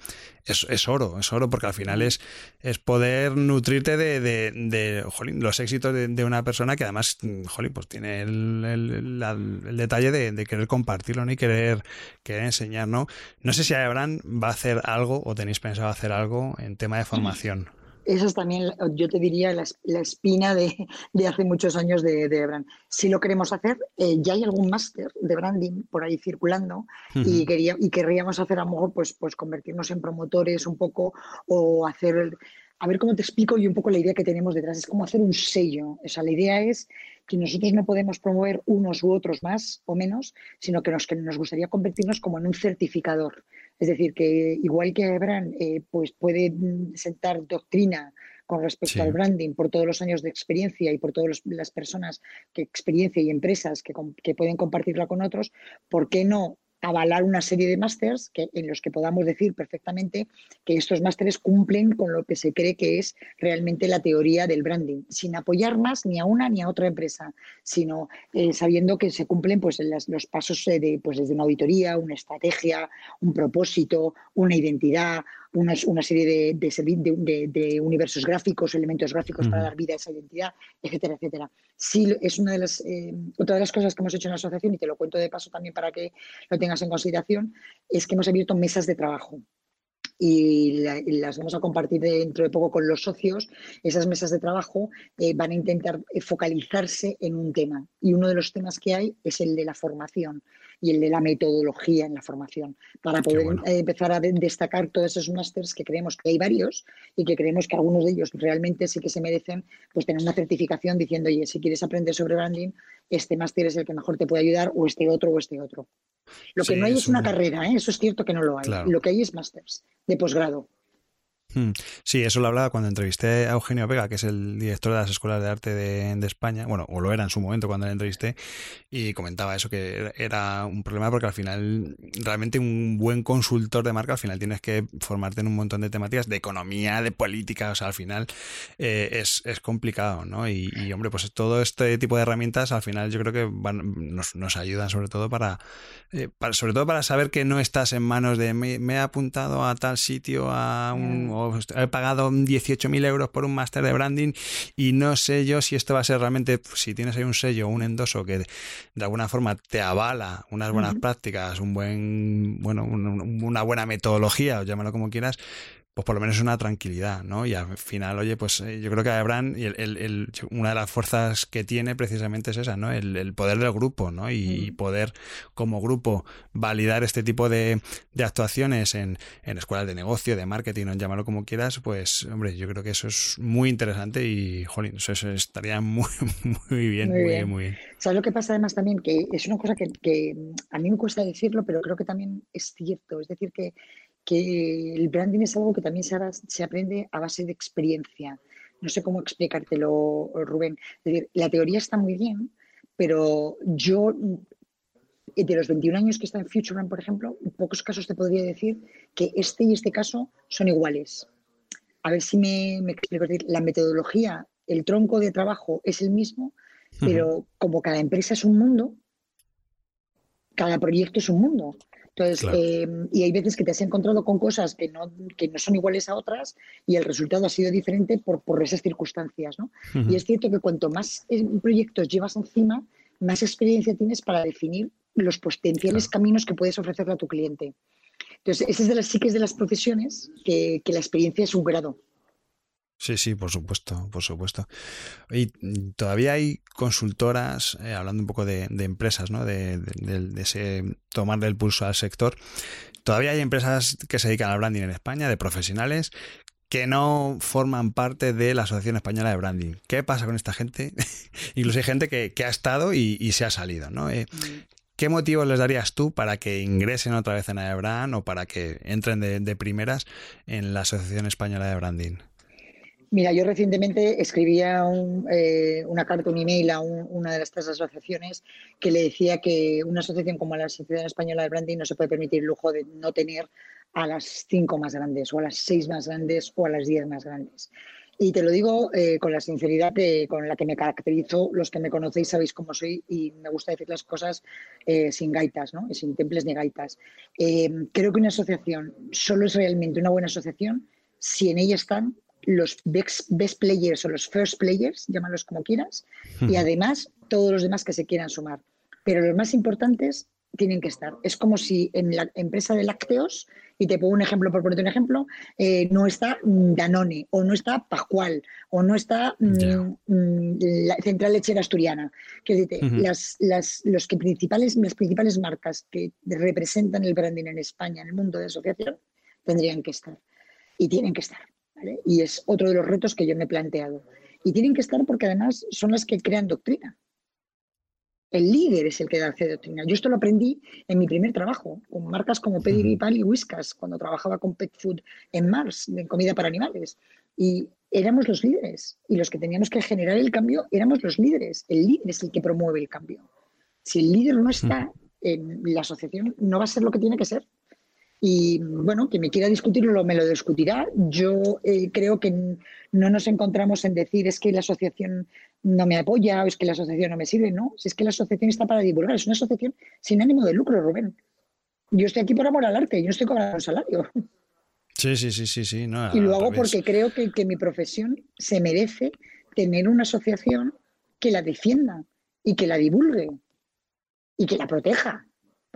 es, oro, es oro porque al final es, es poder nutrirte de, de, los éxitos de, una persona que además, jolín, pues tiene el, el, detalle de, querer compartirlo ¿no? y querer, querer enseñar, ¿no? No sé si Abraham va a hacer algo o tenéis pensado hacer algo en tema de formación. Esa es también, yo te diría, la, espina de, hace muchos años de, de Si lo queremos hacer, eh, ya hay algún máster de branding por ahí circulando y, quería, y querríamos hacer a lo mejor pues, pues convertirnos en promotores un poco o hacer... a ver cómo te explico y un poco la idea que tenemos detrás. Es como hacer un sello. O sea, la idea es que nosotros no podemos promover unos u otros más o menos, sino que nos, que nos gustaría convertirnos como en un certificador. Es decir, que igual que Ebran eh, pues puede sentar doctrina con respecto al branding por todos los años de experiencia y por todas las personas que experiencia y empresas que, que pueden compartirla con otros, ¿por qué no avalar una serie de másters en los que podamos decir perfectamente que estos másteres cumplen con lo que se cree que es realmente la teoría del branding, sin apoyar más ni a una ni a otra empresa, sino eh, sabiendo que se cumplen pues, los pasos eh, de, pues, desde una auditoría, una estrategia, un propósito, una identidad, una, una serie de, de, de, universos gráficos, elementos gráficos para dar vida a esa identidad, etcétera, etcétera. Sí, es una de las, eh, otra de las cosas que hemos hecho en la asociación, y te lo cuento de paso también para que lo tengas en consideración, es que hemos abierto mesas de trabajo y, las vamos a compartir dentro de poco con los socios. Esas mesas de trabajo eh, van a intentar eh, focalizarse en un tema y uno de los temas que hay es el de la formación y el de la metodología en la formación, para poder eh, empezar a destacar todos esos másters que creemos que hay varios y que creemos que algunos de ellos realmente sí que se merecen pues tener una certificación diciendo, oye, si quieres aprender sobre branding, este máster es el que mejor te puede ayudar o este otro o este otro. Lo que no hay es una carrera, ¿eh? eso es cierto que no lo hay. Lo que hay es másters de posgrado. Hmm. Sí, eso lo hablaba cuando entrevisté a Eugenio Vega, que es el director de las escuelas de arte de, España, bueno, o lo era en su momento cuando le entrevisté, y comentaba eso, que era un problema porque al final, realmente un buen consultor de marca, al final tienes que formarte en un montón de temáticas de economía, de política, o sea, al final eh, es, complicado, ¿no? Y, hombre, pues todo este tipo de herramientas al final yo creo que nos, ayudan sobre todo eh, para, sobre todo para saber que no estás en manos de me, me he apuntado a tal sitio, a un he pagado 18.000 euros por un máster de branding y no sé yo si esto va a ser realmente, si tienes ahí un sello, un endoso que de alguna forma te avala unas buenas prácticas, un buen, bueno, una buena metodología, o llámalo como quieras, pues por lo menos una tranquilidad, ¿no? Y al final, oye, pues eh, yo creo que Abraham, y el, una de las fuerzas que tiene precisamente es esa, ¿no? El, poder del grupo, ¿no? Y, poder como grupo validar este tipo de, actuaciones en, escuelas de negocio, de marketing, o llámalo como quieras, pues, hombre, yo creo que eso es muy interesante y, jolín, eso, estaría [laughs] muy, muy bien, muy, bien. muy bien. ¿Sabes lo que pasa además también? Que es una cosa que, que a mí me cuesta decirlo, pero creo que también es cierto. Es decir, que que el branding es algo que también se, aprende a base de experiencia. No sé cómo explicártelo, Rubén. Es decir, la teoría está muy bien, pero yo, de los 21 años que está en FutureBrand, por ejemplo, en pocos casos te podría decir que este y este caso son iguales. A ver si me, me explico. la metodología, el tronco de trabajo es el mismo, pero como cada empresa es un mundo, cada proyecto es un mundo. Entonces, em, y hay veces que te has encontrado con cosas que no, que no son iguales a otras y el resultado ha sido diferente por, por esas circunstancias. ¿no? Y es cierto que cuanto más eh, proyectos llevas encima, más experiencia tienes para definir los potenciales caminos que puedes ofrecerle a tu cliente. Entonces, esa es de las psiques de las profesiones, que, que la experiencia es un grado. Sí, sí, por supuesto, por supuesto. Y todavía hay consultoras, eh, hablando un poco de, empresas, ¿no? De, de, ese tomarle el pulso al sector. Todavía hay empresas que se dedican al branding en España, de profesionales, que no forman parte de la Asociación Española de Branding. ¿Qué pasa con esta gente? [laughs] Incluso hay gente que, ha estado y, se ha salido, ¿no? Eh, mm. ¿Qué motivos les darías tú para que ingresen otra vez en AEBRAN o para que entren de primeras en la Asociación Española de Branding? Mira, yo recientemente escribía eh, una carta, un email a una de estas asociaciones que le decía que una asociación como la Asociación Española de Branding no se puede permitir el lujo de no tener a las cinco más grandes o a las seis más grandes o a las diez más grandes. Y te lo digo eh, con la sinceridad con la que me caracterizo. Los que me conocéis sabéis cómo soy y me gusta decir las cosas eh, sin gaitas, ¿no? sin temples ni gaitas. creo que una asociación solo es realmente una buena asociación si en ella están los best, players o los first players, llámalos como quieras, y además todos los demás que se quieran sumar. Pero los más importantes tienen que estar. Es como si en la empresa de lácteos, y te pongo un ejemplo por ponerte un ejemplo, eh, no está Danone, o no está Pascual, o no está mm, mm, la Central Lechera Asturiana. Que las, las, los que principales, las principales marcas que representan el branding en España, en el mundo de asociación, tendrían que estar. Y tienen que estar. Y es otro de los retos que yo me he planteado. Y tienen que estar porque además son las que crean doctrina. El líder es el que hace doctrina. Yo esto lo aprendí en mi primer trabajo, con marcas como Pedigree, y Whiskas, cuando trabajaba con Pet Food en Mars, en comida para animales. Y éramos los líderes. Y los que teníamos que generar el cambio éramos los líderes. El líder es el que promueve el cambio. Si el líder no está, en la asociación no va a ser lo que tiene que ser. Y bueno, que me quiera discutirlo, me lo discutirá. Yo eh, creo que no nos encontramos en decir es que la asociación no me apoya o es que la asociación no me sirve. No, si es que la asociación está para divulgar. Es una asociación sin ánimo de lucro, Rubén. Yo estoy aquí por amor al arte, yo no estoy cobrando un salario. Sí, sí, sí, sí, sí. y lo hago porque creo que, que mi profesión se merece tener una asociación que la defienda y que la divulgue y que la proteja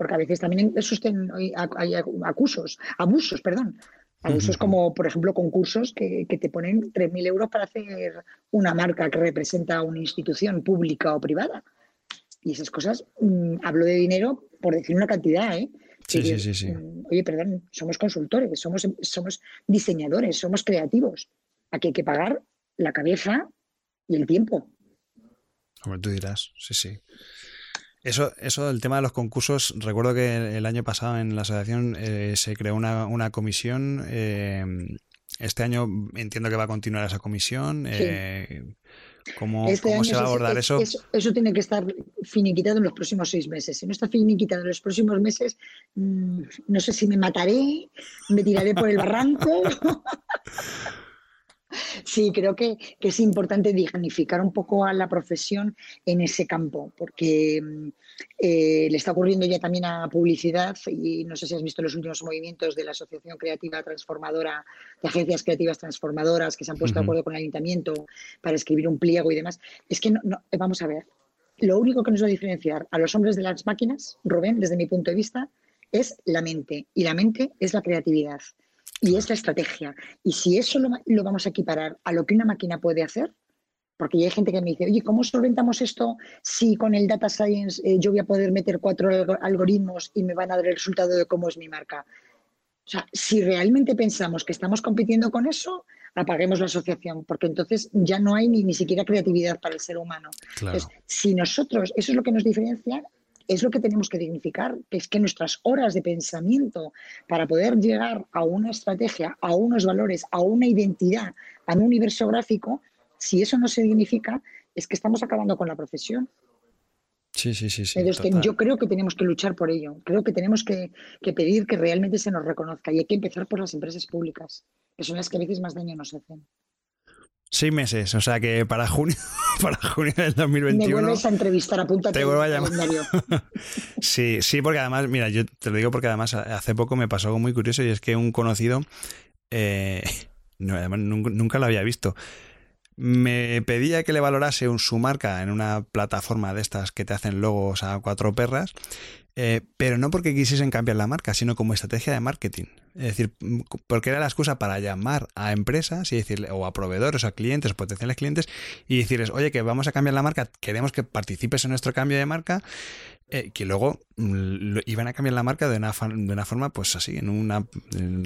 porque a veces también existen hay acusos, abusos, perdón. Abusos como, por ejemplo, concursos que, te ponen 3.000 euros para hacer una marca que representa una institución pública o privada. Y esas cosas, mm, hablo de dinero por decir una cantidad, ¿eh? Sí, sí, sí, sí. Mm, oye, perdón, somos consultores, somos, somos diseñadores, somos creativos. Aquí hay que pagar la cabeza y el tiempo. Como tú dirás, sí, sí. Eso, eso, el tema de los concursos, recuerdo que el año pasado en la asociación eh, se creó una, comisión. Eh, este año entiendo que va a continuar esa comisión. Eh, ¿Cómo, este se va a abordar eso? eso? tiene que estar finiquitado en los próximos seis meses. Si no está finiquitado en los próximos meses, mm, no sé si me mataré, me tiraré por el barranco. [laughs] Sí, creo que, es importante dignificar un poco a la profesión en ese campo, porque mm, eh, le está ocurriendo ya también a publicidad y no sé si has visto los últimos movimientos de la Asociación Creativa Transformadora, de agencias creativas transformadoras que se han puesto de acuerdo con el ayuntamiento para escribir un pliego y demás. Es que no, vamos a ver, lo único que nos va a diferenciar a los hombres de las máquinas, Rubén, desde mi punto de vista, es la mente y la mente es la creatividad y es la estrategia. Y si eso lo, vamos a equiparar a lo que una máquina puede hacer, porque ya hay gente que me dice, oye, ¿cómo solventamos esto si con el data science eh, yo voy a poder meter cuatro algoritmos y me van a dar el resultado de cómo es mi marca? O sea, si realmente pensamos que estamos compitiendo con eso, apaguemos la asociación, porque entonces ya no hay ni, ni siquiera creatividad para el ser humano. Entonces, si nosotros, eso es lo que nos diferencia, es lo que tenemos que dignificar, que es que nuestras horas de pensamiento para poder llegar a una estrategia, a unos valores, a una identidad, a un universo gráfico, si eso no se dignifica, es que estamos acabando con la profesión. Sí, sí, sí. sí Entonces, yo creo que tenemos que luchar por ello. Creo que tenemos que, que, pedir que realmente se nos reconozca y hay que empezar por las empresas públicas, que son las que a veces más daño nos hacen. Seis meses, o sea que para junio, [laughs] para junio del 2021. Me vuelves a entrevistar, apúntate. Te vuelvo a llamar. [laughs] sí, sí, porque además, mira, yo te lo digo porque además hace poco me pasó algo muy curioso y es que un conocido, eh, [laughs] no, además nunca, lo había visto, me pedía que le valorase un, su marca en una plataforma de estas que te hacen logos a cuatro perras eh, pero no porque quisiesen cambiar la marca, sino como estrategia de marketing. Es decir, porque era la excusa para llamar a empresas y decirle, o a proveedores, o a clientes, o potenciales clientes, y decirles, oye, que vamos a cambiar la marca, queremos que participes en nuestro cambio de marca, eh, que luego mm, iban a cambiar la marca de una, de una forma, pues así, en una,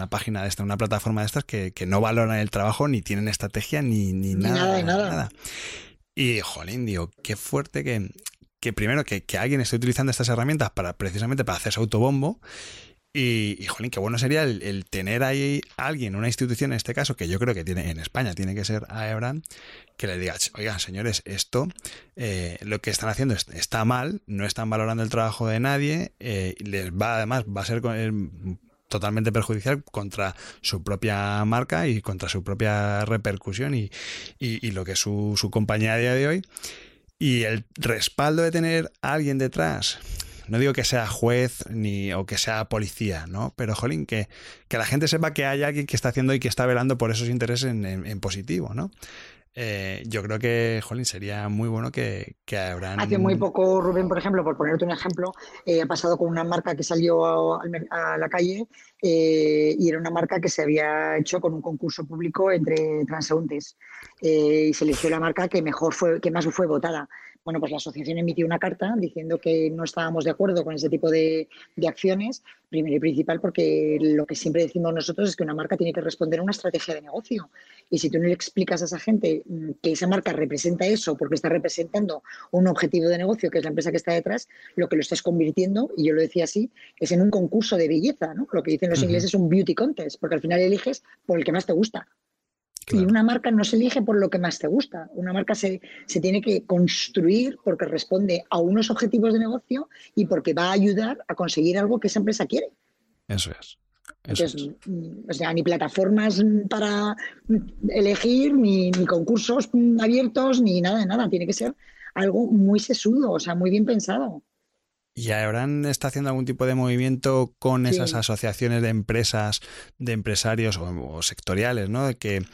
página de esta, una plataforma de estas que, no valoran el trabajo, ni tienen estrategia, ni, ni, nada, nada. nada. Y, jolín, digo, qué fuerte que, que primero que, alguien esté utilizando estas herramientas para precisamente para hacerse autobombo Y, y jolín, qué bueno sería el, tener ahí alguien, una institución en este caso, que yo creo que tiene en España, tiene que ser AEBRAN, que le diga, oigan, señores, esto, eh, lo que están haciendo está mal, no están valorando el trabajo de nadie, eh, les va, además, va a ser eh, totalmente perjudicial contra su propia marca y contra su propia repercusión y, y, lo que es su, su compañía a día de hoy. Y el respaldo de tener a alguien detrás no digo que sea juez ni o que sea policía, ¿no? Pero, jolín, que, que la gente sepa que hay alguien que está haciendo y que está velando por esos intereses en, positivo, ¿no? Eh, yo creo que, jolín, sería muy bueno que, que habrán... Hace muy poco, Rubén, por ejemplo, por ponerte un ejemplo, eh, ha pasado con una marca que salió a, la calle eh, y era una marca que se había hecho con un concurso público entre transeúntes y se eligió la marca que mejor fue, que más fue votada. Bueno, pues la asociación emitió una carta diciendo que no estábamos de acuerdo con ese tipo de, acciones, primero y principal porque lo que siempre decimos nosotros es que una marca tiene que responder a una estrategia de negocio. Y si tú no le explicas a esa gente mm, que esa marca representa eso porque está representando un objetivo de negocio, que es la empresa que está detrás, lo que lo estás convirtiendo, y yo lo decía así, es en un concurso de belleza, ¿no? Lo que dicen los ingleses es un beauty contest, porque al final eliges por el que más te gusta. Y una marca no se elige por lo que más te gusta. Una marca se, se, tiene que construir porque responde a unos objetivos de negocio y porque va a ayudar a conseguir algo que esa empresa quiere. Eso es. Entonces, mm, o sea, ni plataformas para elegir, ni, ni, concursos abiertos, ni nada de nada. Tiene que ser algo muy sesudo, o sea, muy bien pensado. ¿Y Abraham está haciendo algún tipo de movimiento con esas asociaciones de empresas, de empresarios o, sectoriales, ¿no? De que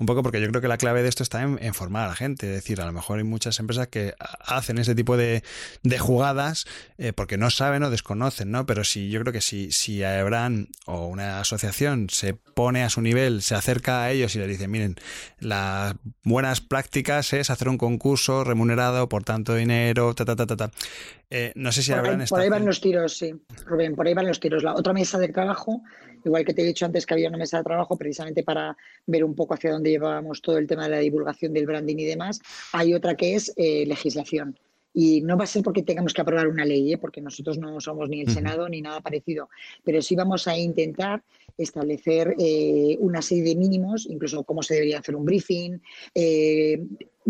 un poco porque yo creo que la clave de esto está en, formar a la gente. Es decir, a lo mejor hay muchas empresas que hacen ese tipo de, jugadas eh, porque no saben o desconocen, ¿no? Pero si yo creo que si, si Ebran o una asociación se pone a su nivel, se acerca a ellos y les dice, miren, las buenas prácticas es hacer un concurso remunerado por tanto dinero, ta, ta, ta, ta, ta. Eh, no sé si por ahí, por ahí van los tiros, sí, Rubén, por ahí van los tiros. La otra mesa de trabajo igual que te he dicho antes que había una mesa de trabajo precisamente para ver un poco hacia dónde llevábamos todo el tema de la divulgación del branding y demás, hay otra que es eh, legislación. Y no va a ser porque tengamos que aprobar una ley, ¿eh? porque nosotros no somos ni el Senado ni nada parecido, pero sí vamos a intentar establecer eh, una serie de mínimos, incluso cómo se debería hacer un briefing,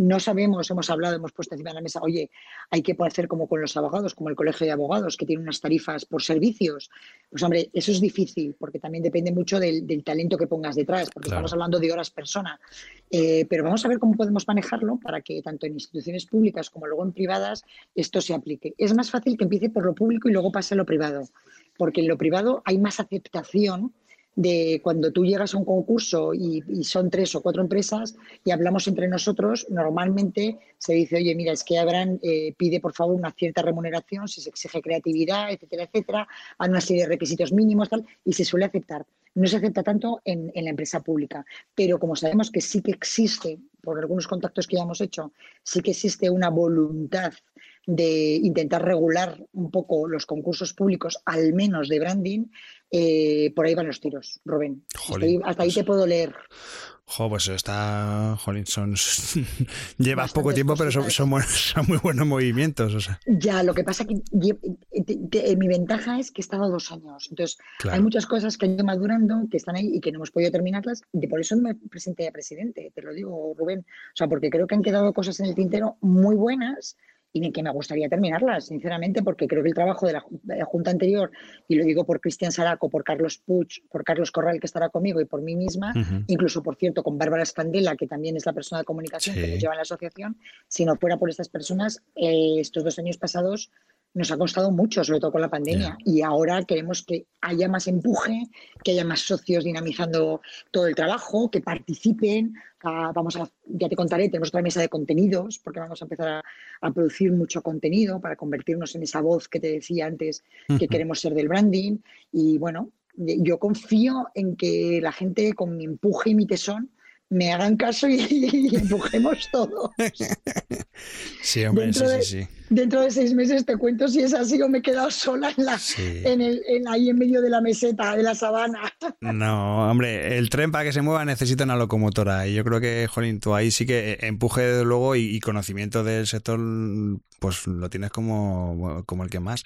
no sabemos, hemos hablado, hemos puesto encima de la mesa, oye, hay que hacer como con los abogados, como el Colegio de Abogados, que tiene unas tarifas por servicios. Pues hombre, eso es difícil, porque también depende mucho del, talento que pongas detrás, porque estamos hablando de horas persona. Eh, pero vamos a ver cómo podemos manejarlo para que tanto en instituciones públicas como luego en privadas esto se aplique. Es más fácil que empiece por lo público y luego pase a lo privado, porque en lo privado hay más aceptación de cuando tú llegas a un concurso y, son tres o cuatro empresas y hablamos entre nosotros, normalmente se dice, oye, mira, es que Abraham eh, pide por favor una cierta remuneración, si se exige creatividad, etcétera, etcétera, hay una serie de requisitos mínimos, tal, y se suele aceptar. No se acepta tanto en la empresa pública, pero como sabemos que sí que existe, por algunos contactos que ya hemos hecho, sí que existe una voluntad de intentar regular un poco los concursos públicos, al menos de branding, eh, por ahí van los tiros, Rubén. hasta ahí te puedo leer. Jo, pues está, jolín, son, [laughs] llevas poco tiempo, pero son, [laughs] son, muy buenos movimientos. Ya, lo que pasa que eh, mi ventaja es que he estado dos años. Entonces, hay muchas cosas que han ido madurando, que están ahí y que no hemos podido terminarlas. Y por eso me presenté a presidente, te lo digo, Rubén. O sea, porque creo que han quedado cosas en el tintero muy buenas y que me gustaría terminarlas, sinceramente, porque creo que el trabajo de la, Junta anterior, y lo digo por Cristian Saraco, por Carlos Puig, por Carlos Corral, que estará conmigo, y por mí misma, incluso, por cierto, con Bárbara Spandela, que también es la persona de comunicación que nos lleva en la asociación, si no fuera por estas personas, eh, estos dos años pasados nos ha costado mucho, sobre todo con la pandemia. Y ahora queremos que haya más empuje, que haya más socios dinamizando todo el trabajo, que participen. vamos a, ya te contaré, tenemos otra mesa de contenidos, porque vamos a empezar a, producir mucho contenido para convertirnos en esa voz que te decía antes que queremos ser del branding. Y bueno, yo confío en que la gente con mi empuje y mi tesón me hagan caso y, empujemos todo. [laughs] Sí, hombre, sí, sí, sí dentro de seis meses te cuento si es así o me he quedado sola en la, en el, ahí en medio de la meseta, de la sabana. No, hombre, el tren para que se mueva necesita una locomotora y yo creo que, Jolín, tú ahí sí que empuje de luego y, conocimiento del sector, pues lo tienes como, como el que más.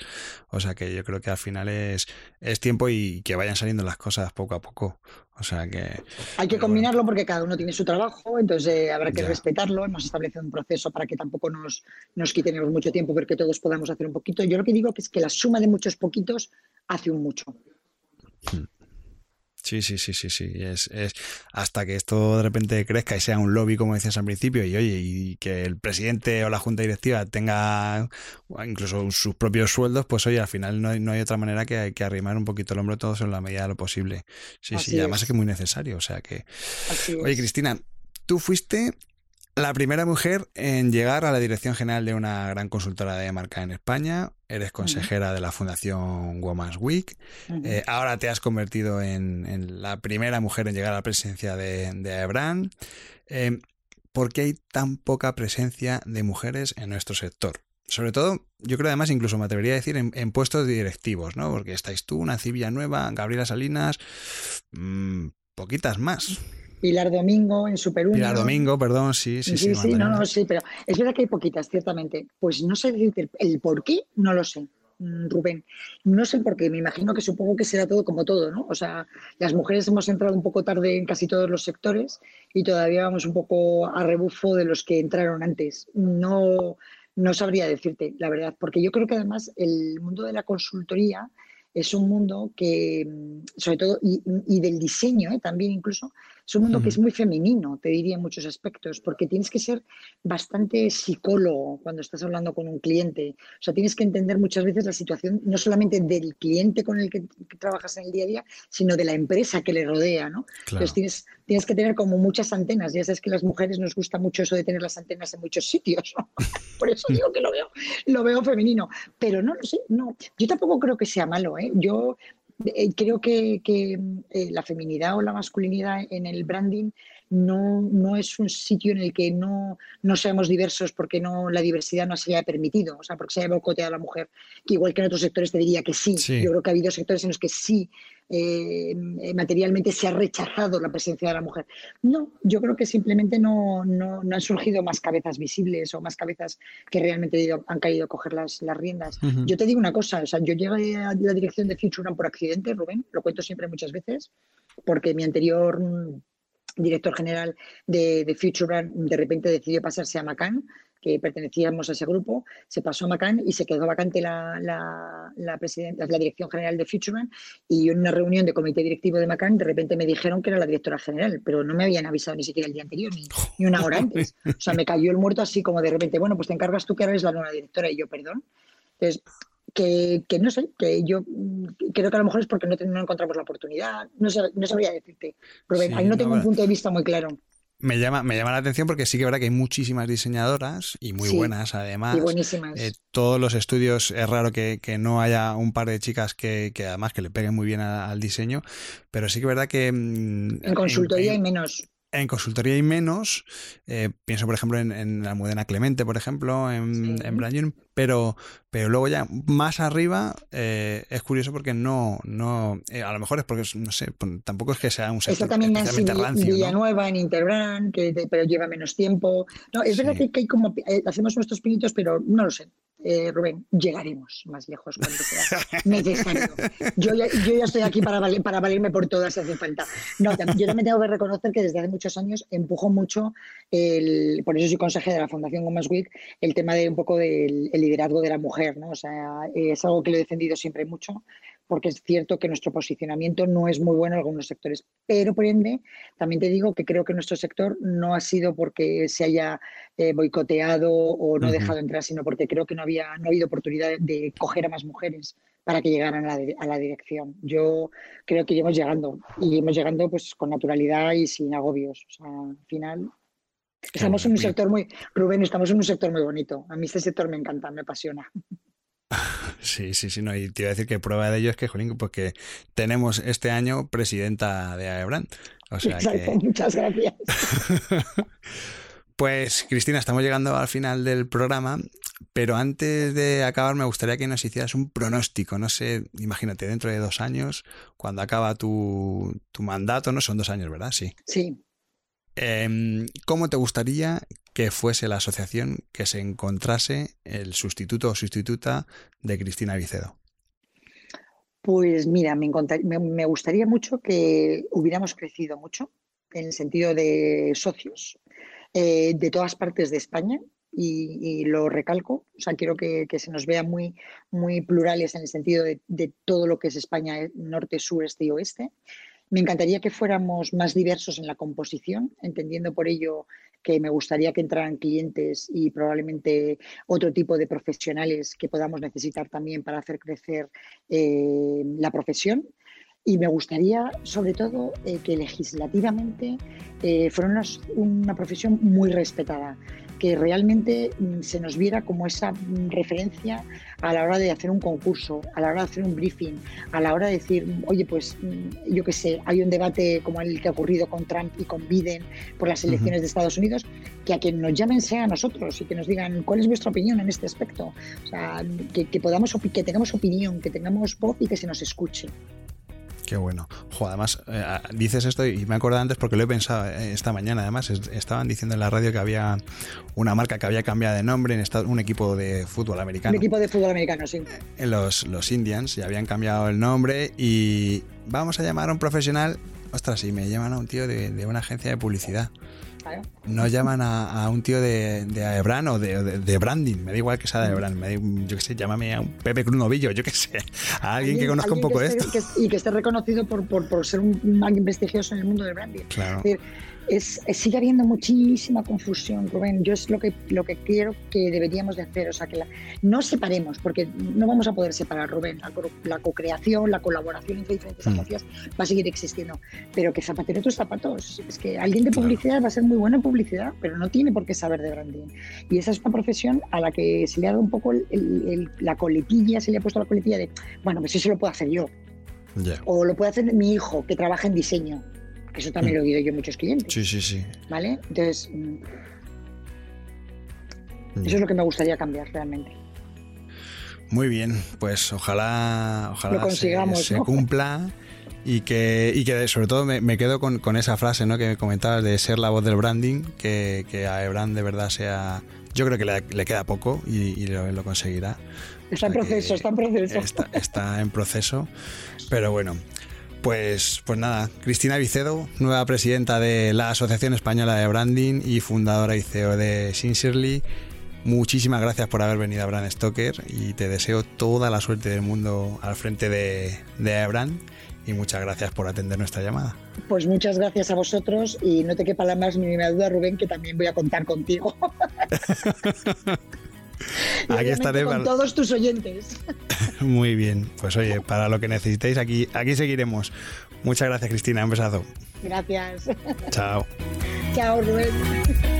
O sea que yo creo que al final es, es tiempo y que vayan saliendo las cosas poco a poco. O sea que... Hay que combinarlo porque cada uno tiene su trabajo, entonces eh, habrá que respetarlo. Hemos establecido un proceso para que tampoco nos, nos quiten mucho tiempo, pero que todos podamos hacer un poquito. Yo lo que digo es que la suma de muchos poquitos hace un mucho. Sí, sí, sí, sí, sí. Es, es, hasta que esto de repente crezca y sea un lobby, como decías al principio, y oye, y que el presidente o la junta directiva tenga incluso sus propios sueldos, pues oye, al final no hay, no hay otra manera que, que arrimar un poquito el hombro todos en la medida de lo posible. Sí, sí, además es que es muy necesario. O sea que. oye, Cristina, tú fuiste la primera mujer en llegar a la dirección general de una gran consultora de marca en España. Eres consejera de la Fundación Women's Week. Eh, ahora te has convertido en, la primera mujer en llegar a la presencia de, de eh, ¿Por qué hay tan poca presencia de mujeres en nuestro sector? Sobre todo, yo creo además, incluso me atrevería a decir en, puestos directivos, ¿no? Porque estáis tú, Nancy Nueva, Gabriela Salinas, mm, poquitas más. Pilar Domingo en Super Pilar Domingo, perdón, sí, sí, sí. Sí, sí, no, no, sí, pero es verdad que hay poquitas, ciertamente. Pues no sé decirte el, por qué, no lo sé. Mm, Rubén, no sé por qué, me imagino que supongo que será todo como todo, ¿no? O sea, las mujeres hemos entrado un poco tarde en casi todos los sectores y todavía vamos un poco a rebufo de los que entraron antes. No, no sabría decirte, la verdad, porque yo creo que además el mundo de la consultoría es un mundo que, mm, sobre todo, y, y del diseño ¿eh? también incluso, es un mundo que es muy femenino, te diría en muchos aspectos, porque tienes que ser bastante psicólogo cuando estás hablando con un cliente. O sea, tienes que entender muchas veces la situación no solamente del cliente con el que, trabajas en el día a día, sino de la empresa que le rodea, ¿no? Entonces tienes, tienes que tener como muchas antenas. Ya sabes que a las mujeres nos gusta mucho eso de tener las antenas en muchos sitios. [laughs] Por eso digo que lo veo, lo veo femenino. Pero no lo sé, no. Yo tampoco creo que sea malo, ¿eh? Yo creo que, eh, la feminidad o la masculinidad en el branding no, no es un sitio en el que no, no seamos diversos porque no la diversidad no se haya permitido, o sea, porque se haya bocoteado a la mujer, que igual que en otros sectores te diría que sí. Yo creo que ha habido sectores en los que sí eh, materialmente se ha rechazado la presencia de la mujer. No, yo creo que simplemente no, no, han surgido más cabezas visibles o más cabezas que realmente han caído a coger las, las riendas. Yo te digo una cosa, o sea, yo llegué a la dirección de Future por accidente, Rubén, lo cuento siempre muchas veces, porque mi anterior director general de, de Future de repente decidió pasarse a Macan que pertenecíamos a ese grupo, se pasó a Macan y se quedó vacante la, la, la, la dirección general de Futureman y en una reunión de comité directivo de Macan de repente me dijeron que era la directora general, pero no me habían avisado ni siquiera el día anterior, ni, ni una hora antes. O sea, me cayó el muerto así como de repente, bueno, pues te encargas tú que eres la nueva directora y yo, perdón. Entonces, que, que, no sé, que yo creo que a lo mejor es porque no, no encontramos la oportunidad, no, no sabría decirte. Pero ahí no tengo un punto de vista muy claro. Me llama, me llama la atención porque sí que es verdad que hay muchísimas diseñadoras y muy buenas además. Y buenísimas. Eh, todos los estudios es raro que, no haya un par de chicas que, además que le peguen muy bien al diseño, pero sí que es verdad que... Mm, en consultoría hay menos. En consultoría hay menos. Eh, pienso, por ejemplo, en, la Almudena Clemente, por ejemplo, en, sí. pero, pero luego ya más arriba eh, es curioso porque no, no eh, a lo mejor es porque, no sé, pues, tampoco es que sea un sector Está también en Villanueva, en Interbrand, que, pero lleva menos tiempo. No, es verdad que, hay como, hacemos nuestros pinitos, pero no lo sé. Eh, Rubén, llegaremos más lejos cuando sea [laughs] necesario. Yo ya, yo ya estoy aquí para, para valerme por todas si hace falta. No, yo también tengo que reconocer que desde hace muchos años empujo mucho, el, por eso soy consejera de la Fundación Women's Week, el tema de un poco del liderazgo de la mujer. ¿no? O sea, es algo que lo he defendido siempre mucho porque es cierto que nuestro posicionamiento no es muy bueno en algunos sectores. Pero por ende, también te digo que creo que nuestro sector no ha sido porque se haya eh, boicoteado o no dejado entrar, sino porque creo que no había no ha habido oportunidad de coger a más mujeres para que llegaran a la, dirección. Yo creo que iremos llegando y iremos llegando pues con naturalidad y sin agobios. O sea, al final estamos en un sector muy Rubén, estamos en un sector muy bonito. A mí este sector me encanta, me apasiona. [laughs] [laughs] Sí, sí, sí, no, y te iba a decir que prueba de ello es que, Jolín, porque tenemos este año presidenta de. O sea Exacto, muchas gracias. [laughs] Pues Cristina, estamos llegando al final del programa pero antes de acabar me gustaría que nos hicieras un pronóstico. No sé, imagínate, dentro de dos años, cuando acaba tu, tu mandato, ¿no? Son dos años, ¿verdad? Sí. Sí. Em, ¿Cómo te gustaría que fuese la asociación que se encontrase el sustituto o sustituta de Cristina Vicedo? Pues mira, me, me, gustaría mucho que hubiéramos crecido mucho en el sentido de socios eh, de todas partes de España y, lo recalco, o sea, quiero que, se nos vea muy, muy plurales en el sentido de, de todo lo que es España, norte, sur, este y oeste. Me encantaría que fuéramos más diversos en la composición, entendiendo por ello que me gustaría que entraran clientes y probablemente otro tipo de profesionales que podamos necesitar también para hacer crecer eh, la profesión. Y me gustaría, sobre todo, eh, que legislativamente eh, fuera una profesión muy respetada que realmente mm, se nos viera como esa mm, referencia a la hora de hacer un concurso, a la hora de hacer un briefing, a la hora de decir, oye, pues mm, yo qué sé, hay un debate como el que ha ocurrido con Trump y con Biden por las elecciones de Estados Unidos, que a quien nos llamen sea a nosotros y que nos digan cuál es vuestra opinión en este aspecto. O sea, que, que podamos, que tengamos opinión, que tengamos voz y que se nos escuche. Qué bueno. además, eh, dices esto y me acuerdo antes porque lo he pensado eh, esta mañana. Además, estaban diciendo en la radio que había una marca que había cambiado de nombre en un equipo de fútbol americano. Un equipo de fútbol americano, sí. En los, los Indians, y habían cambiado el nombre y vamos a llamar a un profesional. Ostras, y me llaman a un tío de una agencia de publicidad. No llaman a, un tío de, de Ebran o de, branding, me da igual que sea de Ebran, yo qué sé, llámame a un Pepe Crunovillo, yo qué sé, a alguien, que conozca un poco esto. y que esté reconocido por, por, ser un, alguien prestigioso en el mundo del branding. Claro es, sigue habiendo muchísima confusión, Rubén. Yo es lo que, lo que creo que deberíamos de hacer. O sea, que no separemos, porque no vamos a poder separar, Rubén. La, co-creación, la colaboración entre diferentes mm. agencias va a seguir existiendo. Pero que zapatero tus zapatos. Es que alguien de publicidad va a ser muy bueno en publicidad, pero no tiene por qué saber de branding. Y esa es una profesión a la que se le ha dado un poco la coletilla, se le ha puesto la coletilla de, bueno, pues eso lo puedo hacer yo. O lo puede hacer mi hijo, que trabaja en diseño eso también lo he oído yo a muchos clientes. Sí, sí, sí. ¿Vale? Entonces, mm, eso es lo que me gustaría cambiar realmente. Muy bien, pues ojalá, ojalá consigamos, se, cumpla y que, y que sobre todo me, quedo con, con, esa frase ¿no? que me comentabas de ser la voz del branding, que, que a Ebran de verdad sea... Yo creo que le, queda poco y, lo, conseguirá. Está en proceso, está en proceso. Está, está en proceso, pero bueno, pues, pues nada, Cristina Vicedo, nueva presidenta de la Asociación Española de Branding y fundadora y CEO de Sincerely. Muchísimas gracias por haber venido a Brand Stoker y te deseo toda la suerte del mundo al frente de, de Brand y muchas gracias por atender nuestra llamada. Pues muchas gracias a vosotros y no te quepa la más mínima duda, Rubén, que también voy a contar contigo. [laughs] aquí estaré con todos tus oyentes. [laughs] Muy bien, pues oye, para lo que necesitéis, aquí, aquí seguiremos. Muchas gracias, Cristina. Un besazo. Gracias. Chao. Chao, Rubén.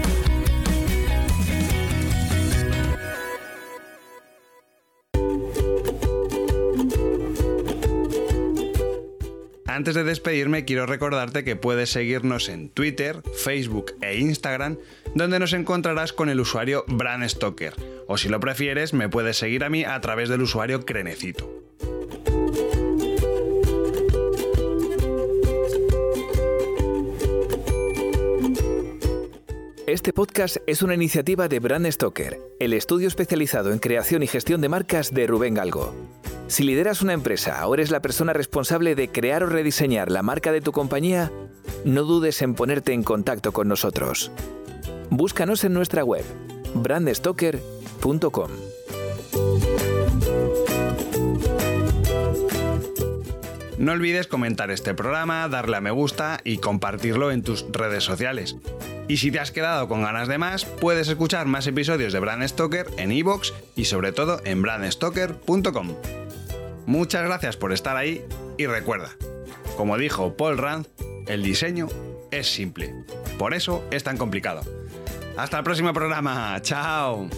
Antes de despedirme, quiero recordarte que puedes seguirnos en Twitter, Facebook e Instagram, donde nos encontrarás con el usuario Bran Stoker. O si lo prefieres, me puedes seguir a mí a través del usuario Crenecito. Este podcast es una iniciativa de Brand Stoker, el estudio especializado en creación y gestión de marcas de Rubén Galgo. Si lideras una empresa o eres la persona responsable de crear o rediseñar la marca de tu compañía, no dudes en ponerte en contacto con nosotros. Búscanos en nuestra web, brandstoker.com. No olvides comentar este programa, darle a me gusta y compartirlo en tus redes sociales. Y si te has quedado con ganas de más, puedes escuchar más episodios de Brand Stoker en iVoox y sobre todo en brandstoker.com. Muchas gracias por estar ahí y recuerda, como dijo Paul Rand, el diseño es simple, por eso es tan complicado. Hasta el próximo programa, chao.